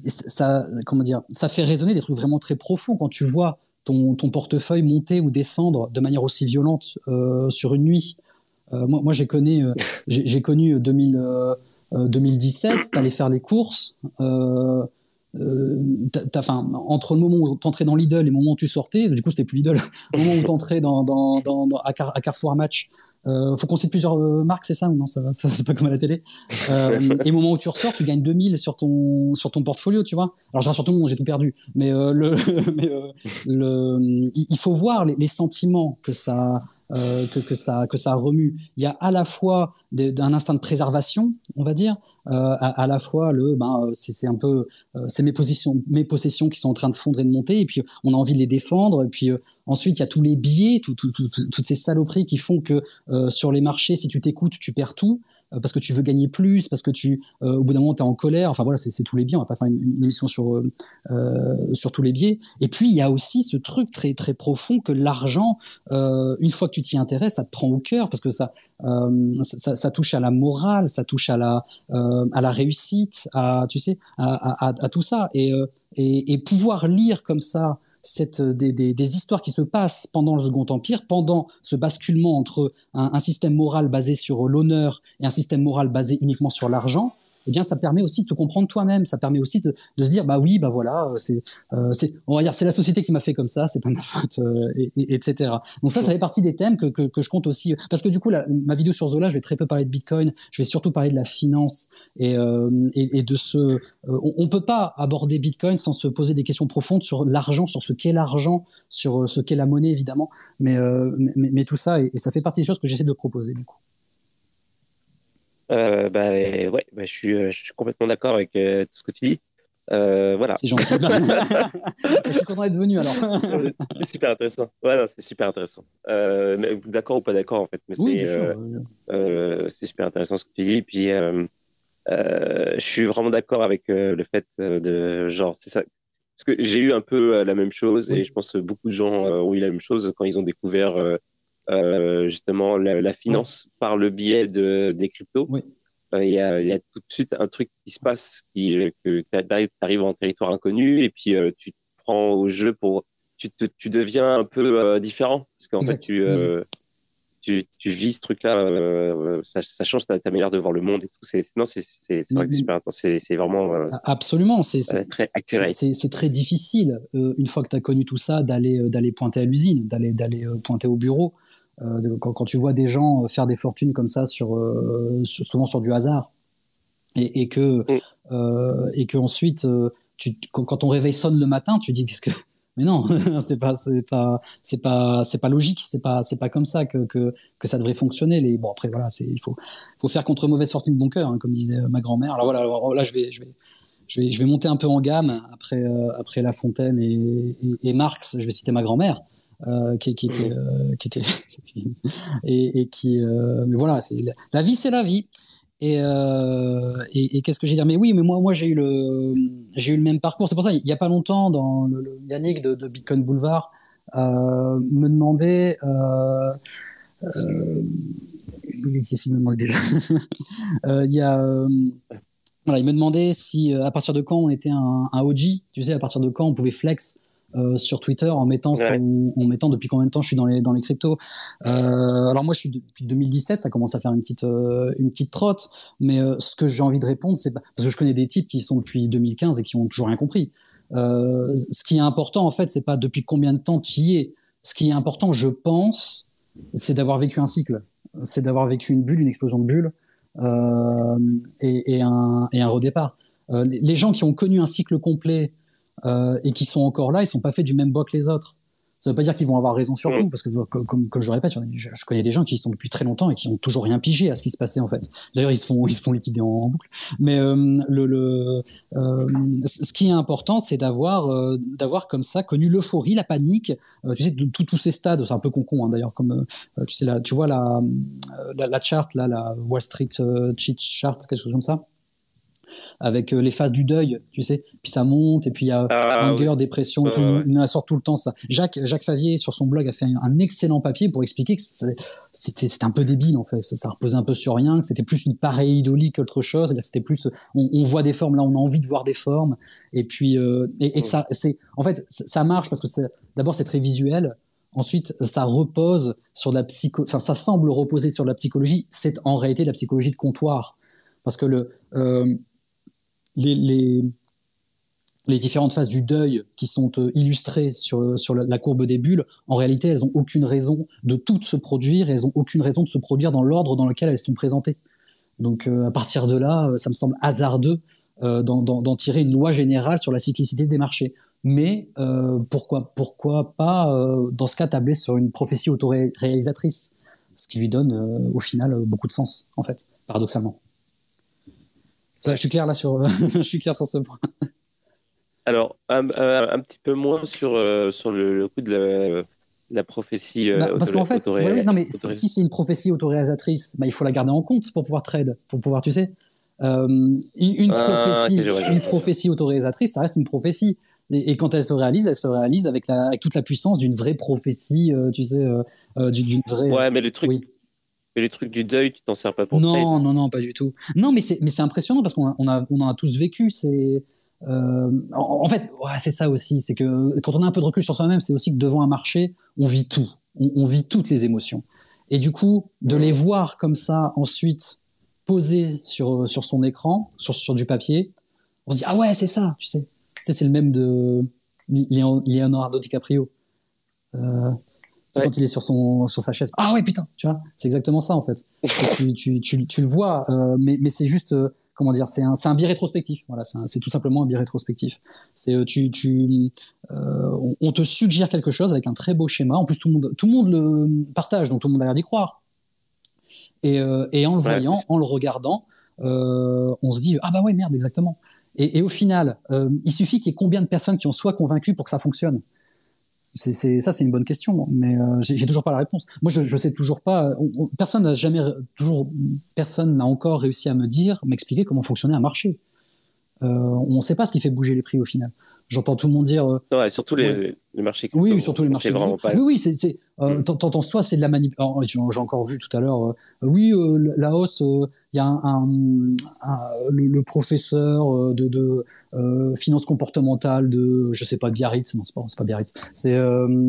ça comment dire ça fait résonner des trucs vraiment très profonds. Quand tu vois ton, portefeuille monter ou descendre de manière aussi violente euh, sur une nuit. Euh, moi, moi j'ai connu, euh, j'ai connu 2000, 2017, t'allais faire les courses. Euh, enfin, entre le moment où tu entrais dans Lidl et le moment où tu sortais, du coup c'était plus Lidl, <laughs> le moment où tu entrais dans, dans, dans, à, Carrefour Match, euh, faut qu'on cite plusieurs euh, marques, c'est ça ou non ça, ça C'est pas comme à la télé. Euh, et au moment où tu ressors, tu gagnes 2000 sur ton sur ton portfolio, tu vois. Alors j'ai surtout j'ai tout perdu, mais euh, le, <laughs> euh, le, il faut voir les, les sentiments que ça euh, que, que, ça, que ça remue. Il y a à la fois un instinct de préservation, on va dire, euh, à, la fois le, ben, c'est un peu, euh, c'est mes positions, mes possessions qui sont en train de fondre et de monter, et puis on a envie de les défendre, et puis ensuite il y a tous les biais, tout, tout, toutes ces saloperies qui font que sur les marchés, si tu t'écoutes, tu perds tout. Euh, parce que tu veux gagner plus, parce que tu, euh, au bout d'un moment, tu es en colère. Enfin voilà, c'est tous les biais. On va pas faire une, émission sur euh, sur tous les biais. Et puis il y a aussi ce truc très très profond que l'argent, une fois que tu t'y intéresses, ça te prend au cœur parce que ça, ça, ça, touche à la morale, ça touche à la à la réussite, à tu sais, à, à, à tout ça. Et, et, et pouvoir lire comme ça cette, euh, des, des, des, histoires qui se passent pendant le Second Empire, pendant ce basculement entre un, un système moral basé sur l'honneur et un système moral basé uniquement sur l'argent, eh bien, ça permet aussi de te comprendre toi-même. Ça permet aussi de, de, se dire, bah oui, bah voilà, euh, c'est, euh, on va dire, c'est la société qui m'a fait comme ça, c'est pas ma faute, euh, et, et, etc. Donc ça, ça fait partie des thèmes que, que, que je compte aussi, parce que du coup, la, ma vidéo sur Zola, je vais très peu parler de Bitcoin, je vais surtout parler de la finance et, euh, et, et, de ce, on, on, peut pas aborder Bitcoin sans se poser des questions profondes sur l'argent, sur ce qu'est l'argent, sur ce qu'est la monnaie évidemment, mais, mais, mais, tout ça, et, ça fait partie des choses que j'essaie de proposer du coup. Bah, ouais, bah, je, suis, je suis complètement d'accord avec tout ce que tu dis. Euh, voilà. C'est gentil. <laughs> <laughs> je suis content d'être venu alors. <laughs> c'est super intéressant. Voilà, c'est super intéressant. Euh, d'accord ou pas d'accord en fait. Mais oui, c'est, euh, c'est super intéressant ce que tu dis. Puis je suis vraiment d'accord avec le fait de genre c'est ça. Parce que j'ai eu un peu la même chose et je pense que beaucoup de gens ont eu la même chose quand ils ont découvert justement la, finance par le biais de, des cryptos. Oui. Euh, il y, a, y, a, tout de suite un truc qui se passe, qui, que tu arrives en territoire inconnu et puis euh, tu te prends au jeu pour. Tu, te, tu deviens un peu euh, différent parce qu'en fait, tu, tu, tu, vis ce truc-là, ça, ça, change ta, ta, manière de voir le monde et tout. C'est, non, c'est, c'est, vrai que c'est super intense. C'est, c'est vraiment. Absolument. C'est, très. C'est, c'est très difficile, une fois que tu as connu tout ça, d'aller, d'aller pointer à l'usine, d'aller, d'aller pointer au bureau. Euh, quand, quand, tu vois des gens faire des fortunes comme ça, sur, euh, souvent sur du hasard, et, et que, mm. euh, et que ensuite, tu, quand, ton réveil sonne le matin, tu dis qu'est-ce que <laughs> mais non, <laughs> c'est pas, c'est pas, c'est pas, c'est pas logique, c'est pas, c'est pas comme ça que, que, que ça devrait fonctionner. Les, bon après voilà, c'est, il faut, faut faire contre mauvaise fortune bon cœur, hein, comme disait ma grand-mère. Alors voilà, alors, là je vais, je vais, je vais, je vais monter un peu en gamme après, après La Fontaine et, et, et Marx. Je vais citer ma grand-mère. Euh, qui, qui, était, euh, qui était <laughs> et, et, qui, euh, mais voilà, c'est la vie, c'est la vie. Et, et, et qu'est-ce que j'ai dire? Mais oui, mais moi, moi j'ai eu le, j'ai eu le même parcours. C'est pour ça, il y a pas longtemps, dans le, Yannick de, de, Bitcoin Boulevard me demandait. Qu'est-ce qu'il me demandait déjà <laughs> Il y a voilà, il me demandait si à partir de quand on était un, un, OG, tu sais, à partir de quand on pouvait flex euh, sur Twitter en mettant, en mettant depuis combien de temps je suis dans les, dans les cryptos. Euh, alors moi, je suis depuis 2017, ça commence à faire une petite, euh, une petite trotte. Mais ce que j'ai envie de répondre, c'est parce que je connais des types qui sont depuis 2015 et qui ont toujours rien compris. ce qui est important, en fait, c'est pas depuis combien de temps tu y es. Ce qui est important, je pense, c'est d'avoir vécu un cycle. C'est d'avoir vécu une bulle, une explosion de bulles et, et, un, et un redépart. les gens qui ont connu un cycle complet euh, et qui sont encore là, ils sont pas faits du même bois que les autres. Ça veut pas dire qu'ils vont avoir raison sur tout, parce que comme, comme, je le répète, je, connais des gens qui sont depuis très longtemps et qui ont toujours rien pigé à ce qui se passait en fait. D'ailleurs, ils se font ils se font liquider en, boucle. Mais euh, le, le euh, ce qui est important, c'est d'avoir euh, d'avoir comme ça connu l'euphorie, la panique. Tu sais, de tous ces stades, c'est un peu concon hein, d'ailleurs, comme tu sais là, tu vois la, la, la chart là, la Wall Street cheat chart, quelque chose comme ça avec euh, les phases du deuil, tu sais. Puis ça monte, et puis il y a ah, dépression, tout, il en sort tout le temps ça. Jacques, Jacques Favier, sur son blog, a fait un, excellent papier pour expliquer que c'était un peu débile, en fait. Ça, reposait un peu sur rien, que c'était plus une pareidolie qu'autre chose. C'est-à-dire que c'était plus, on, voit des formes, là, on a envie de voir des formes. Et puis, euh, et, que ça, c'est, en fait, ça marche parce que d'abord, c'est très visuel. Ensuite, ça repose sur la psycho, enfin, ça semble reposer sur la psychologie. C'est en réalité la psychologie de comptoir. Parce que le, euh, les, les, différentes phases du deuil qui sont euh, illustrées sur, sur la, courbe des bulles, en réalité, elles n'ont aucune raison de toutes se produire et elles n'ont aucune raison de se produire dans l'ordre dans lequel elles sont présentées. Donc euh, à partir de là, euh, ça me semble hasardeux d'en tirer une loi générale sur la cyclicité des marchés. Mais pourquoi, pourquoi pas, dans ce cas, tabler sur une prophétie autoréalisatrice, ce qui lui donne au final beaucoup de sens, en fait, paradoxalement je suis clair là sur, <laughs> je suis clair sur ce point. Alors, un, un, petit peu moins sur, euh, sur le, coup de la, la prophétie. Euh, bah, parce qu'en fait, non, mais si c'est une prophétie autoréalisatrice, bah, il faut la garder en compte pour pouvoir trade, pour pouvoir, tu sais. Euh, une, ah, prophétie, une prophétie autoréalisatrice, ça reste une prophétie. Et, quand elle se réalise, elle se réalise avec, la, avec toute la puissance d'une vraie prophétie, tu sais, d'une vraie. Ouais, mais le truc, mais les trucs du deuil, tu t'en sers pas pour Non, non, non, pas du tout. Non, mais c'est, mais c'est impressionnant parce qu'on a, on a, on a tous vécu. C'est, euh, en, fait, ouais, c'est ça aussi. C'est que quand on a un peu de recul sur soi-même, c'est aussi que devant un marché, on vit tout. On, on, vit toutes les émotions. Et du coup, de les voir comme ça ensuite posées sur, sur son écran, sur, sur du papier, on se dit ah ouais, c'est ça, tu sais. C'est, c'est le même de Leonardo DiCaprio. Euh, quand il est sur son sur sa chaise. Ah ouais putain, tu vois, c'est exactement ça en fait. tu, tu, tu, tu, le vois, euh, mais, mais c'est juste euh, comment dire, c'est un c'est un biais rétrospectif. Voilà, c'est tout simplement un biais rétrospectif. C'est euh, tu tu on, on, te suggère quelque chose avec un très beau schéma. En plus tout le monde tout le monde le partage, donc tout le monde a l'air d'y croire. Et, et en le voyant, en le regardant, on se dit ah bah ouais merde exactement. Et, et au final, il suffit qu'il y ait combien de personnes qui ont soit convaincu pour que ça fonctionne c'est ça, c'est une bonne question, mais euh, j'ai toujours pas la réponse. Moi, je, je sais toujours pas. personne n'a jamais, toujours, personne n'a encore réussi à me dire, m'expliquer comment fonctionnait un marché. Euh, on ne sait pas ce qui fait bouger les prix au final. J'entends tout le monde dire. Euh, surtout les, marchés Oui, surtout les marchés vraiment pas... Oui, oui, c'est. Euh, mm. T'entends soit c'est de la manipulation. J'ai encore vu tout à l'heure. Euh, oui, euh, la hausse. Il y a un, le, professeur de, de finance comportementale de, je sais pas, Biarritz. Non, c'est pas, pas Biarritz. C'est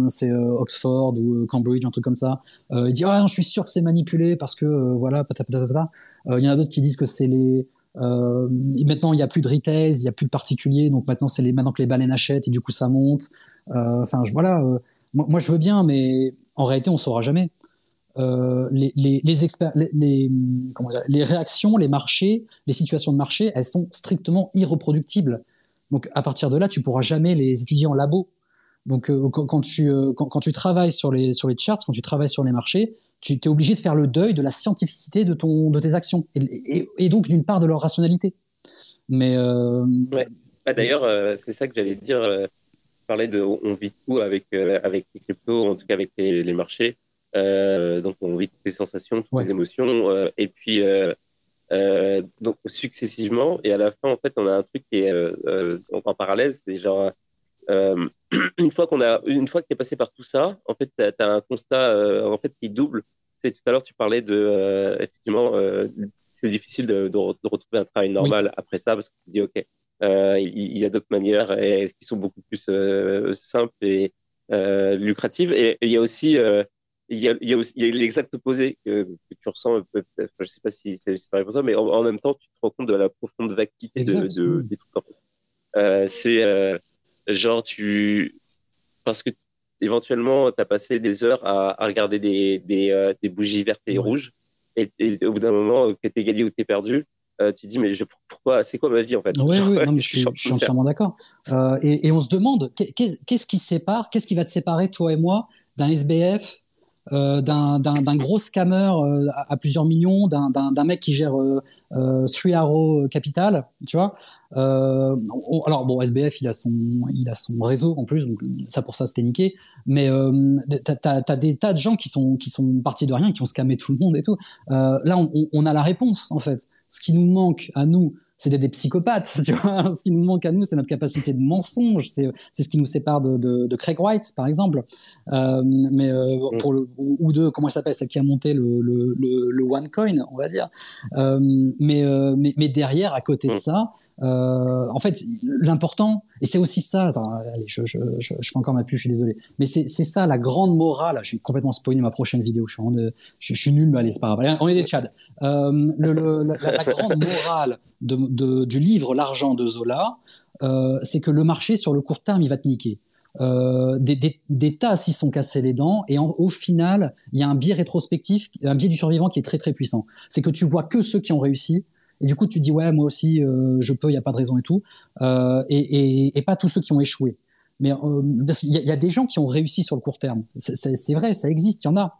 c'est Oxford ou Cambridge, un truc comme ça. il dit ah, je suis sûr que c'est manipulé parce que voilà, patata. Il y en a d'autres qui disent que c'est les euh, maintenant, il n'y a plus de retail, il n'y a plus de particuliers, donc maintenant c'est maintenant que les baleines achètent et du coup ça monte. Euh, enfin, voilà. Euh, moi, je veux bien, mais en réalité, on saura jamais. les, les, réactions, les marchés, les situations de marché, elles sont strictement irreproductibles. Donc à partir de là, tu pourras jamais les étudier en labo. Donc quand, tu, quand, tu travailles sur les, sur les charts, quand tu travailles sur les marchés, tu es obligé de faire le deuil de la scientificité de, ton, de tes actions et, donc d'une part de leur rationalité. Mais euh, bah, D'ailleurs, euh, c'est ça que j'allais dire. Euh, parler de, on vit tout avec avec les cryptos, en tout cas avec les, marchés. donc on vit toutes les sensations, toutes les émotions, et puis donc successivement. Et à la fin, en fait, on a un truc qui est en parallèle, c'est genre une fois qu'on a une fois que tu es passé par tout ça, en fait, tu as, un constat en fait qui double tout à l'heure, tu parlais de, euh, effectivement, euh, c'est difficile de, retrouver un travail normal après ça parce que tu dis, OK, euh, il, y a d'autres manières qui sont beaucoup plus simples et lucratives. Et, il y a aussi, il y a, il y a, aussi, l'exact opposé que, tu ressens, peut je ne sais pas si c'est pareil pour toi, mais en, même temps, tu te rends compte de la profonde vacuité de, des trucs. c'est genre, tu. Parce que éventuellement, tu as passé des heures à, regarder des, des, euh, des, bougies vertes et rouges. Et, au bout d'un moment, que tu es gagné ou tu es perdu, euh, tu te dis, mais je, pourquoi C'est quoi ma vie en fait? Oui, oui, <laughs> je, suis, je suis entièrement d'accord. Euh, et, et, on se demande, qu'est-ce qui sépare, qu'est-ce qui va te séparer, toi et moi, d'un SBF, euh, d'un gros scammer euh, à, plusieurs millions, d'un mec qui gère euh, euh, Three Arrow Capital, tu vois? Alors bon, SBF, il a son, il a son réseau en plus, donc ça pour ça c'était niqué. Mais t'as as, des tas de gens qui sont qui sont partis de rien, qui ont scamé tout le monde et tout. là, on, on, a la réponse en fait. Ce qui nous manque à nous, c'est des, psychopathes, <laughs> tu vois. Ce qui nous manque à nous, c'est notre capacité de mensonge. C'est, ce qui nous sépare de, de, de, Craig White, par exemple. Euh, mais euh, mm. pour le, ou de comment il s'appelle, celle qui a monté le, le, le, OneCoin, on va dire. Euh, mais, euh, mais, mais derrière, à côté de mm. ça, euh, en fait, l'important, et c'est aussi ça, attends, allez, je, je, je, je, fais encore ma pub, je suis désolé, mais c'est ça la grande morale, je suis complètement spoilé ma prochaine vidéo, je suis, je, suis nul, mais allez, c'est pas grave, on est des tchads. Euh, le, le, la, grande morale de, de, du livre L'argent de Zola, euh, c'est que le marché, sur le court terme, il va te niquer. Euh, des, des, des, tas s'y sont cassés les dents et au final, il y a un biais rétrospectif, un biais du survivant qui est très très puissant. C'est que tu vois que ceux qui ont réussi et du coup, tu dis ouais, moi aussi, euh, je peux, il y a pas de raison et tout, euh, et, et, et, pas tous ceux qui ont échoué. Mais euh, il y, y, a des gens qui ont réussi sur le court terme. C'est vrai, ça existe, il y en a.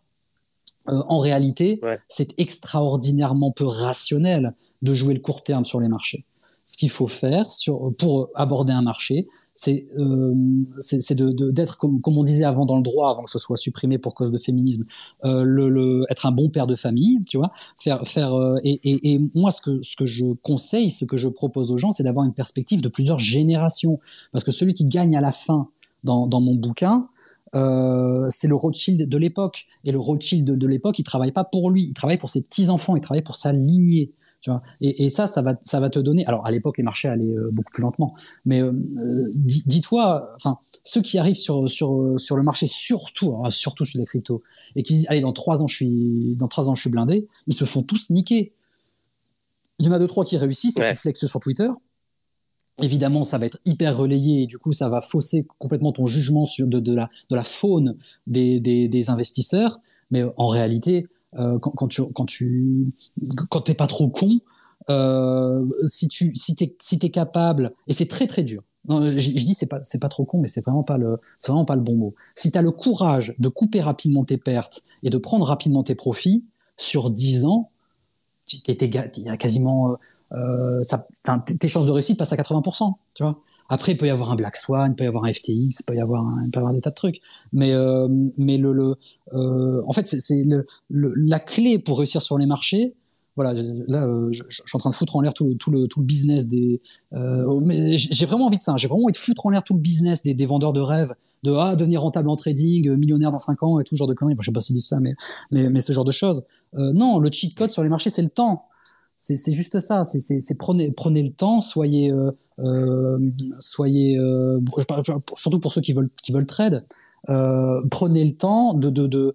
En réalité, c'est extraordinairement peu rationnel de jouer le court terme sur les marchés. Ce qu'il faut faire sur, pour aborder un marché, c'est euh, c'est d'être comme, comme on disait avant dans le droit avant que ce soit supprimé pour cause de féminisme euh, le, le, être un bon père de famille tu vois faire faire euh, et, et, et, moi ce que ce que je conseille ce que je propose aux gens c'est d'avoir une perspective de plusieurs générations. Parce que celui qui gagne à la fin dans, dans mon bouquin euh, c'est le Rothschild de l'époque. Et le Rothschild de, de l'époque il travaille pas pour lui. Il travaille pour ses petits enfants il travaille pour sa lignée et, ça, ça va, ça va te donner. Alors à l'époque, les marchés allaient euh, beaucoup plus lentement, mais euh, dis-toi, enfin, ceux qui arrivent sur sur sur le marché, surtout, surtout sur les cryptos, et qui disent allez dans trois ans je suis dans trois ans je suis blindé, ils se font tous niquer. Il y en a deux trois qui réussissent et qui flexent sur Twitter. Évidemment, ça va être hyper relayé et du coup, ça va fausser complètement ton jugement sur de, de la de la faune des, des, des investisseurs. Mais en réalité, euh, quand, tu quand tu quand t'es pas trop con, euh, si tu si t'es si t'es capable et c'est très très dur. Je, dis c'est pas c'est pas trop con mais c'est vraiment pas le c'est vraiment pas le bon mot. Si tu as le courage de couper rapidement tes pertes et de prendre rapidement tes profits, sur 10 ans, il y a quasiment euh, tes chances de réussite passent à 80%, tu vois. Après, il peut y avoir un Black Swan, il peut y avoir un FTX, il peut y avoir, avoir des tas de trucs. Mais, euh, mais le, euh, en fait, c'est la clé pour réussir sur les marchés. Voilà, là, je, je, suis en train de foutre en l'air tout, le, tout le business des. mais j'ai vraiment envie de ça. J'ai vraiment envie de foutre en l'air tout le business des, des vendeurs de rêves, de ah, devenir rentable en trading, millionnaire dans 5 ans et tout ce genre de conneries. Bon, je sais pas s'ils disent ça, mais, mais, mais ce genre de choses. non, le cheat code sur les marchés, c'est le temps c'est juste ça. C'est prenez, prenez le temps, soyez, euh, euh, soyez, euh, surtout pour ceux qui veulent, qui veulent trade. prenez le temps de, de,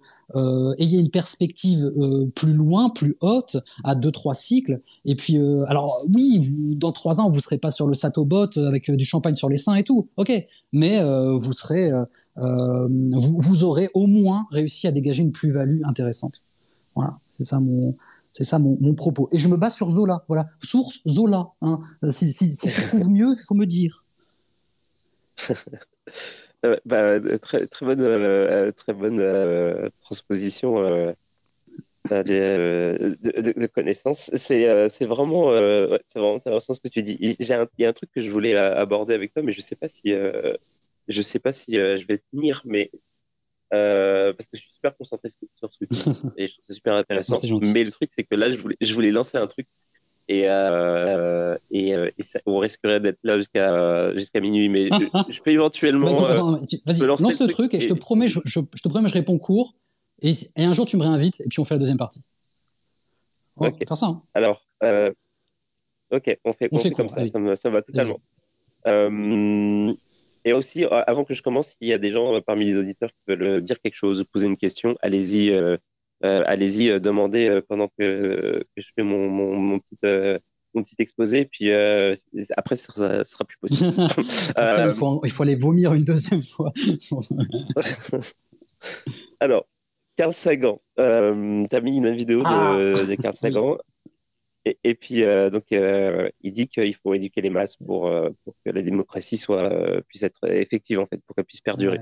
ayez une perspective plus loin, plus haute, à deux trois cycles. Et puis, alors oui, dans trois ans, vous serez pas sur le Satobot avec du champagne sur les seins et tout, ok. Mais vous serez, vous, vous aurez au moins réussi à dégager une plus-value intéressante. Voilà, c'est ça mon, c'est ça mon, mon, propos. Et je me base sur Zola. Voilà. Source Zola. Hein. Si, si, si tu trouves mieux, il faut me dire. <laughs> Euh, bah, très, très bonne, euh, très bonne euh, transposition de, connaissances. C'est vraiment, c'est vraiment intéressant ce que tu dis. Il y a un truc que je voulais aborder avec toi, mais je sais pas si, je sais pas si je vais tenir, mais euh, parce que je suis super concentré sur ce dis <laughs> et je trouve ça super intéressant. Mais le truc, c'est que là, je voulais, je voulais lancer un truc et, euh, et, euh, et ça, on risquerait d'être là jusqu'à jusqu'à minuit, mais je, <laughs> peux éventuellement. Bah, vas-y, lance le truc, et, je te promets, je, je, te promets, je réponds court et, et, un jour tu me réinvites et puis on fait la deuxième partie. On va faire ça. Hein. Alors, ok, on fait, on, fait, comme ça, ça me, ça va totalement. Et aussi, euh, avant que je commence, il y a des gens euh, parmi les auditeurs qui veulent euh, dire quelque chose, poser une question. Allez-y, allez-y, demandez pendant que, je fais mon, mon, petit, mon petit exposé. Puis après, ça, sera plus possible. <laughs> <laughs> il, faut, il faut aller vomir une deuxième fois. <laughs> Alors, Carl Sagan, euh, tu as mis une vidéo de, ah. de Carl Sagan. Et, puis, euh, donc, euh, il dit qu'il faut éduquer les masses pour, euh, pour que la démocratie soit, puisse être effective, en fait, pour qu'elle puisse perdurer,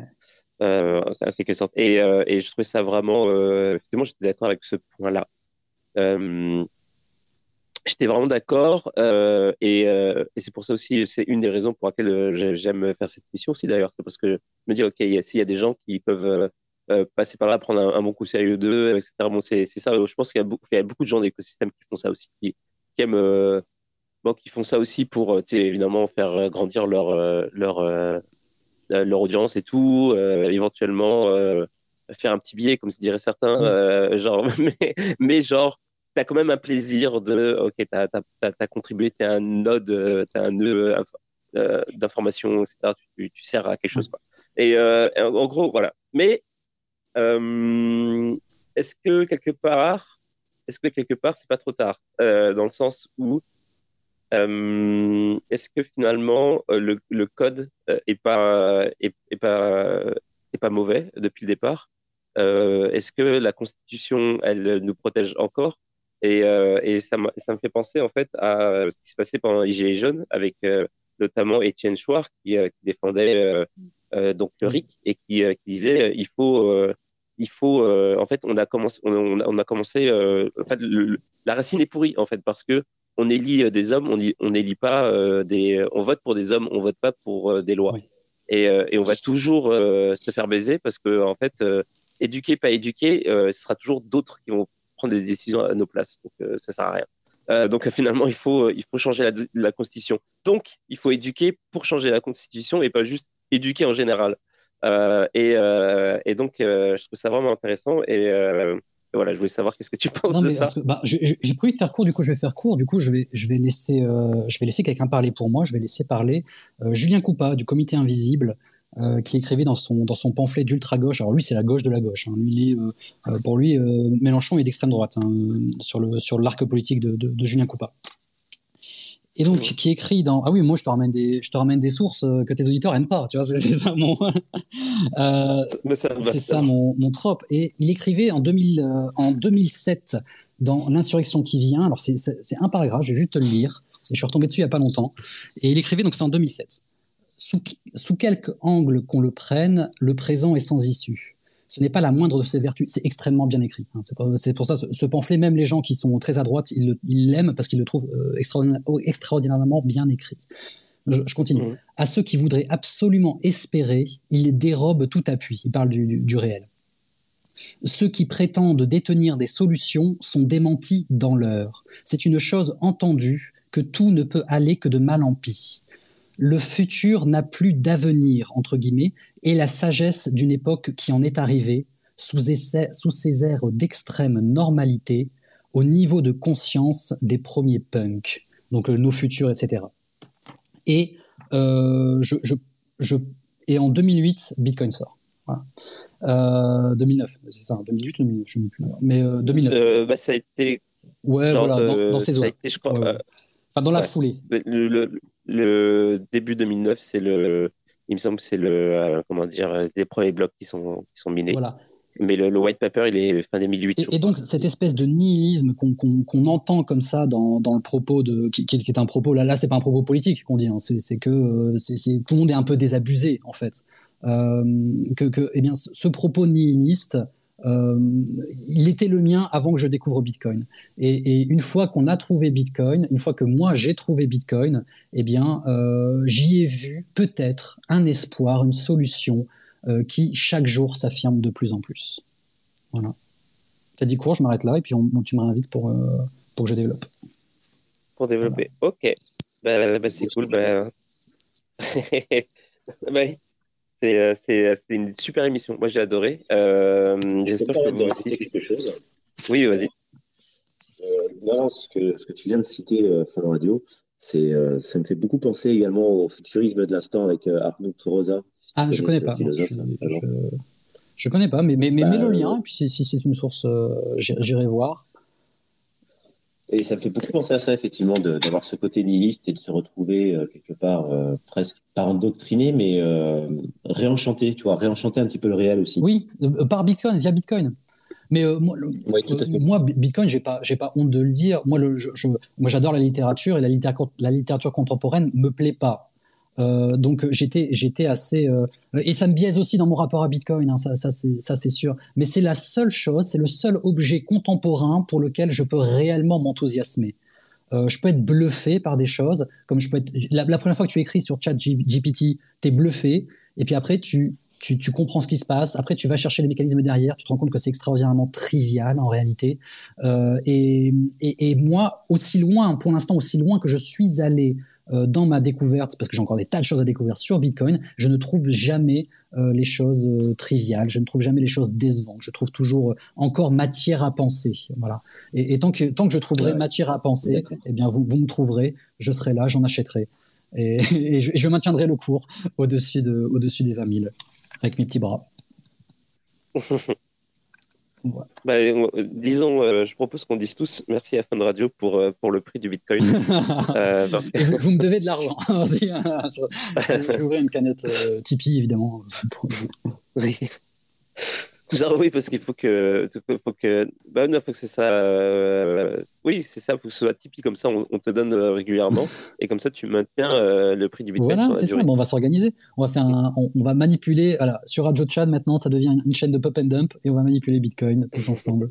en quelque sorte. Et, et, je trouvais ça vraiment, effectivement, j'étais d'accord avec ce point-là. j'étais vraiment d'accord. et, et c'est pour ça aussi, c'est une des raisons pour laquelle j'aime faire cette émission aussi, d'ailleurs. C'est parce que je me dis, OK, s'il y a des gens qui peuvent passer par là, prendre un, bon coup sérieux d'eux, etc. Bon, c'est ça. Je pense qu'il y, y, a beaucoup de gens d'écosystèmes qui font ça aussi, qui, qui aiment, euh, bon, qui font ça aussi pour, euh, évidemment, faire grandir leur, euh, leur, leur audience et tout, éventuellement faire un petit billet, comme se dirait certains, genre, <laughs> mais, mais genre, tu as quand même un plaisir de, ok, tu as, as, contribué, tu es un node, tu un nœud d'information, etc. Tu, tu, sers à quelque chose. Quoi. Et en gros, voilà. Mais euh, est-ce que quelque part, est-ce que quelque part, c'est pas trop tard euh, Dans le sens où euh, est-ce que finalement le, le code est pas est, pas est pas mauvais depuis le départ? Est-ce que la Constitution elle nous protège encore? Et, et ça, ça, me fait penser en fait à ce qui s'est passé pendant les Gilets jaunes avec notamment Étienne Chouard qui, qui défendait donc le RIC et qui, qui disait il faut il faut, euh, en fait, on a commencé, on, a commencé, euh, en fait, la racine est pourrie, en fait, parce que on élit euh, des hommes, on, on élit pas des, on vote pour des hommes, on vote pas pour des lois. Et, et, on va toujours se faire baiser parce que, en fait, éduquer, pas éduquer, ce sera toujours d'autres qui vont prendre des décisions à nos places. Donc, ça sert à rien. donc finalement, il faut, il faut changer la, la, Constitution. Donc, il faut éduquer pour changer la Constitution et pas juste éduquer en général. Euh, et, euh, et, donc, euh, je trouve ça vraiment intéressant. Et voilà, je voulais savoir qu'est-ce que tu <laughs> penses de ça. bah, J'ai prévu de faire court, du coup je vais faire court. Du coup, je vais, je vais laisser, je vais laisser quelqu'un parler pour moi. Je vais laisser parler Julien Coupa du Comité Invisible. qui écrivait dans son, dans son pamphlet d'ultra gauche. Alors lui, c'est la gauche de la gauche. Hein. Lui, il est, pour lui, Mélenchon est d'extrême droite hein, sur le sur l'arc politique de, de, de, Julien Coupa et donc qui écrit dans ah oui moi je te ramène des je te ramène des sources euh, que tes auditeurs aiment pas tu vois <laughs> c'est ça mon euh, c'est ça mon, mon trope. Et il écrivait en 2000 euh, en 2007 dans l'insurrection qui vient. Alors c'est un paragraphe je vais juste te le lire. Et je suis retombé dessus il y a pas longtemps. Et il écrivait donc c'est en 2007 sous, sous quelque angle qu'on le prenne le présent est sans issue ce n'est pas la moindre de ses vertus. C'est extrêmement bien écrit. Hein. C'est pour ça, ce, pamphlet, même les gens qui sont très à droite, ils l'aiment parce qu'ils le trouvent euh, extraordinairement bien écrit. Je, continue. Mmh. À ceux qui voudraient absolument espérer, il dérobe tout appui. Il parle du, réel. Ceux qui prétendent détenir des solutions sont démentis dans l'heure. C'est une chose entendue que tout ne peut aller que de mal en pis. Le futur n'a plus d'avenir, entre guillemets, et la sagesse d'une époque qui en est arrivée, sous, sous ses airs d'extrême normalité, au niveau de conscience des premiers punks, donc le nos futurs, etc. Et, euh, je, je, et en 2008, Bitcoin sort. Voilà. 2009, euh, c'est ça, 2008 2009, je ne sais plus. Mais 2009. Euh, bah, ça a été. Ouais, voilà, dans, ces eaux. enfin, dans la foulée. Le, le, début 2009, c'est le. Il me semble que c'est le. comment dire, les premiers blocs qui sont, qui sont minés. Voilà. Mais le, white paper, il est fin 2008. Et, et donc, cette espèce de nihilisme qu'on entend comme ça dans, dans le propos de, qui, qui, est un propos, là, là, c'est pas un propos politique qu'on dit, hein, c'est que euh, c'est tout le monde est un peu désabusé, en fait. Euh, que, que, eh bien, ce propos nihiliste, euh, il était le mien avant que je découvre Bitcoin. Et, et une fois qu'on a trouvé Bitcoin, une fois que moi j'ai trouvé Bitcoin, eh bien, euh, j'y ai vu peut-être un espoir, une solution, euh, qui chaque jour s'affirme de plus en plus. Voilà. T'as dit quoi? Je m'arrête là et puis on, tu me réinvites pour, pour que je développe. Pour développer, ok. Bah, bah, c'est cool. Bah... <laughs> Euh, c'est une super émission. Moi, j'ai adoré. J'espère que vous aussi. quelque chose? Oui, vas-y. non, ce que, ce que tu viens de citer, euh, Radio, c'est ça me fait beaucoup penser également au futurisme de l'instant avec Arnaud Rosa. Ah, je connais pas. Je, connais pas, mais, mais, mais bah, mets le lien, et puis si, c'est une source, euh, j'irai voir. Et ça me fait beaucoup penser à ça, effectivement, d'avoir ce côté nihiliste et de se retrouver euh, quelque part euh, presque pas endoctriné, mais réenchanté, tu vois, réenchanter un petit peu le réel aussi. Oui, par Bitcoin, via Bitcoin. Mais moi, moi, Bitcoin, j'ai pas, j'ai pas honte de le dire. Moi, le, moi, j'adore la littérature et la littérature, la littérature contemporaine me plaît pas. Euh, donc j'étais j'étais assez euh, et ça me biaise aussi dans mon rapport à Bitcoin, hein, ça, ça c'est sûr. Mais c'est la seule chose, c'est le seul objet contemporain pour lequel je peux réellement m'enthousiasmer. Euh, je peux être bluffé par des choses, comme je peux être la, première fois que tu écris sur ChatGPT, t'es bluffé, et puis après tu tu, comprends ce qui se passe. Après, tu vas chercher les mécanismes derrière. Tu te rends compte que c'est extraordinairement trivial en réalité. Et, et, moi, aussi loin, pour l'instant, aussi loin que je suis allé euh, dans ma découverte, parce que j'ai encore des tas de choses à découvrir sur Bitcoin, je ne trouve jamais euh, les choses euh, triviales, je ne trouve jamais les choses décevantes, je trouve toujours encore matière à penser. Voilà. Et, tant, que, tant que je trouverai matière à penser, eh bien vous, vous me trouverez, je serai là, j'en achèterai. Et, <laughs> je, je, maintiendrai le cours au-dessus de, au des 20 000 avec mes petits bras. <laughs> Bah, disons, euh, je propose qu'on dise tous merci à Fun Radio pour, euh, pour le prix du Bitcoin. <laughs> Euh, vous, me devez de l'argent. <laughs> Hein, je, vais ouvrir une canette Tipeee, évidemment. oui. Genre, oui, parce qu'il faut que. Faut que bah, non, faut que c'est ça. Euh, oui, c'est ça, il faut que ce soit Tipeee, comme ça, on, te donne euh, régulièrement. <laughs> et comme ça, tu maintiens euh, le prix du Bitcoin. Voilà, c'est ça. on va s'organiser. On, va faire on, va manipuler. Voilà, sur Radio Chat, maintenant, ça devient une chaîne de pop and dump et on va manipuler Bitcoin tous <laughs> ensemble.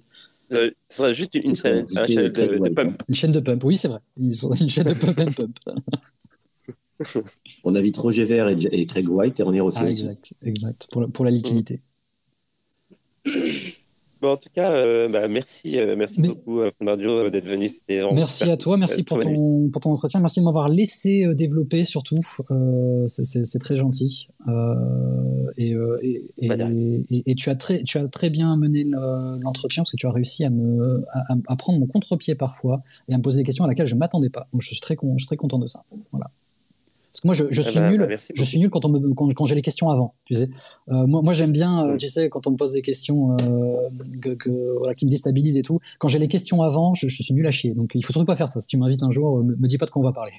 ce sera juste une, chaîne, de, pump. Une chaîne de pump, oui, c'est vrai. Une, <laughs> chaîne de pop and pump. on invite Roger Vert et, et, Craig White et on y refait. Ah, exact, exact. Pour la, pour la liquidité. Bon, en tout cas, euh, bah, merci, euh, merci beaucoup, euh, euh d'être venu. Merci à toi, merci pour ton, pour ton entretien, merci de m'avoir laissé développer surtout. c'est très gentil. Et, et, bah, et, et, tu, as très, tu as très bien mené l'entretien parce que tu as réussi à, me, à, à prendre mon contre-pied parfois et à me poser des questions à laquelle je ne m'attendais pas. Donc, je suis, très, je suis très content de ça. Voilà. Parce que moi, je, je ah suis bah, nul. Bah, je suis nul quand on me, quand, quand j'ai les questions avant. Tu sais, euh, moi, moi j'aime bien, euh, mm. tu sais, quand on me pose des questions euh, que, que, voilà, qui me déstabilisent et tout. Quand j'ai les questions avant, je, je, suis nul à chier. Donc, il faut surtout pas faire ça. Si tu m'invites un jour, me, me dis pas de quoi on va parler.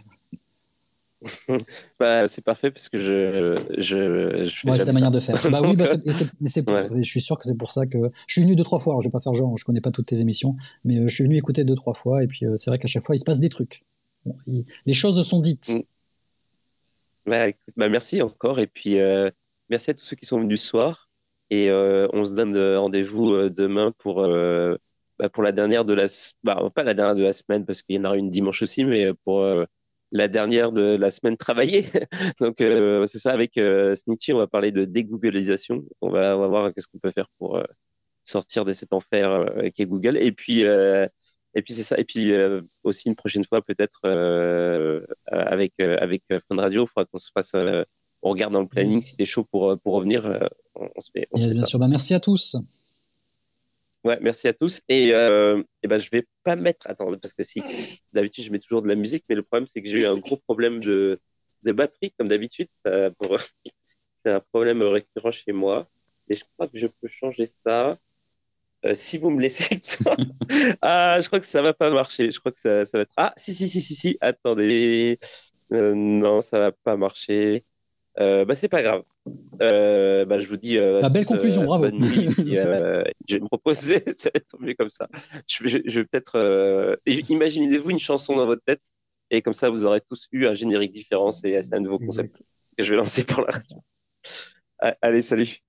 <laughs> bah, c'est parfait parce que je. je, je ouais, c'est ta manière de faire. bah oui, bah, <laughs> c'est, ouais. je suis sûr que c'est pour ça que. Je suis venu deux, trois fois. Alors, je vais pas faire genre, je connais pas toutes tes émissions, mais je suis venu écouter deux, trois fois. Et puis, c'est vrai qu'à chaque fois, il se passe des trucs. Bon, les choses sont dites. Mm. Bah, bah, merci encore. Et puis, euh, merci à tous ceux qui sont venus ce soir. Et on se donne rendez-vous demain pour, bah, pour la dernière de la... Bah, pas la dernière de la semaine, parce qu'il y en aura une dimanche aussi, mais pour la dernière de la semaine travaillée. <laughs> Donc, c'est ça, avec Snitchy, on va parler de dégooglisation. On va, on va voir qu'est-ce qu'on peut faire pour sortir de cet enfer qui est Google. Et puis, et puis c'est ça. Et puis aussi une prochaine fois peut-être avec avec Fun Radio, il faudra qu'on se fasse, on regarde dans le planning si c'est chaud pour pour revenir. on, se fait. bien sûr. Bah, merci à tous. Ouais, merci à tous. Et, euh, et ben, je vais pas mettre. Attends, parce que si d'habitude je mets toujours de la musique, mais le problème c'est que j'ai eu un gros problème de, de batterie, comme d'habitude. <laughs> C'est un problème récurrent chez moi. Et je crois que je peux changer ça. Euh, si vous me laissez le temps. <laughs> ah, je crois que ça va pas marcher. Je crois que ça, ça va être. Ah, si, si, si, si, si. Attendez. Euh, non, ça va pas marcher. Euh, bah, c'est pas grave. Euh, bah, je vous dis. Euh, belle conclusion, bravo. <laughs> je vais me proposer, <laughs> ça va tomber comme ça. Je, vais peut-être. Imaginez-vous une chanson dans votre tête, et comme ça, vous aurez tous eu un générique différent. C'est un nouveau concept que je vais lancer pour la radio. Allez, salut.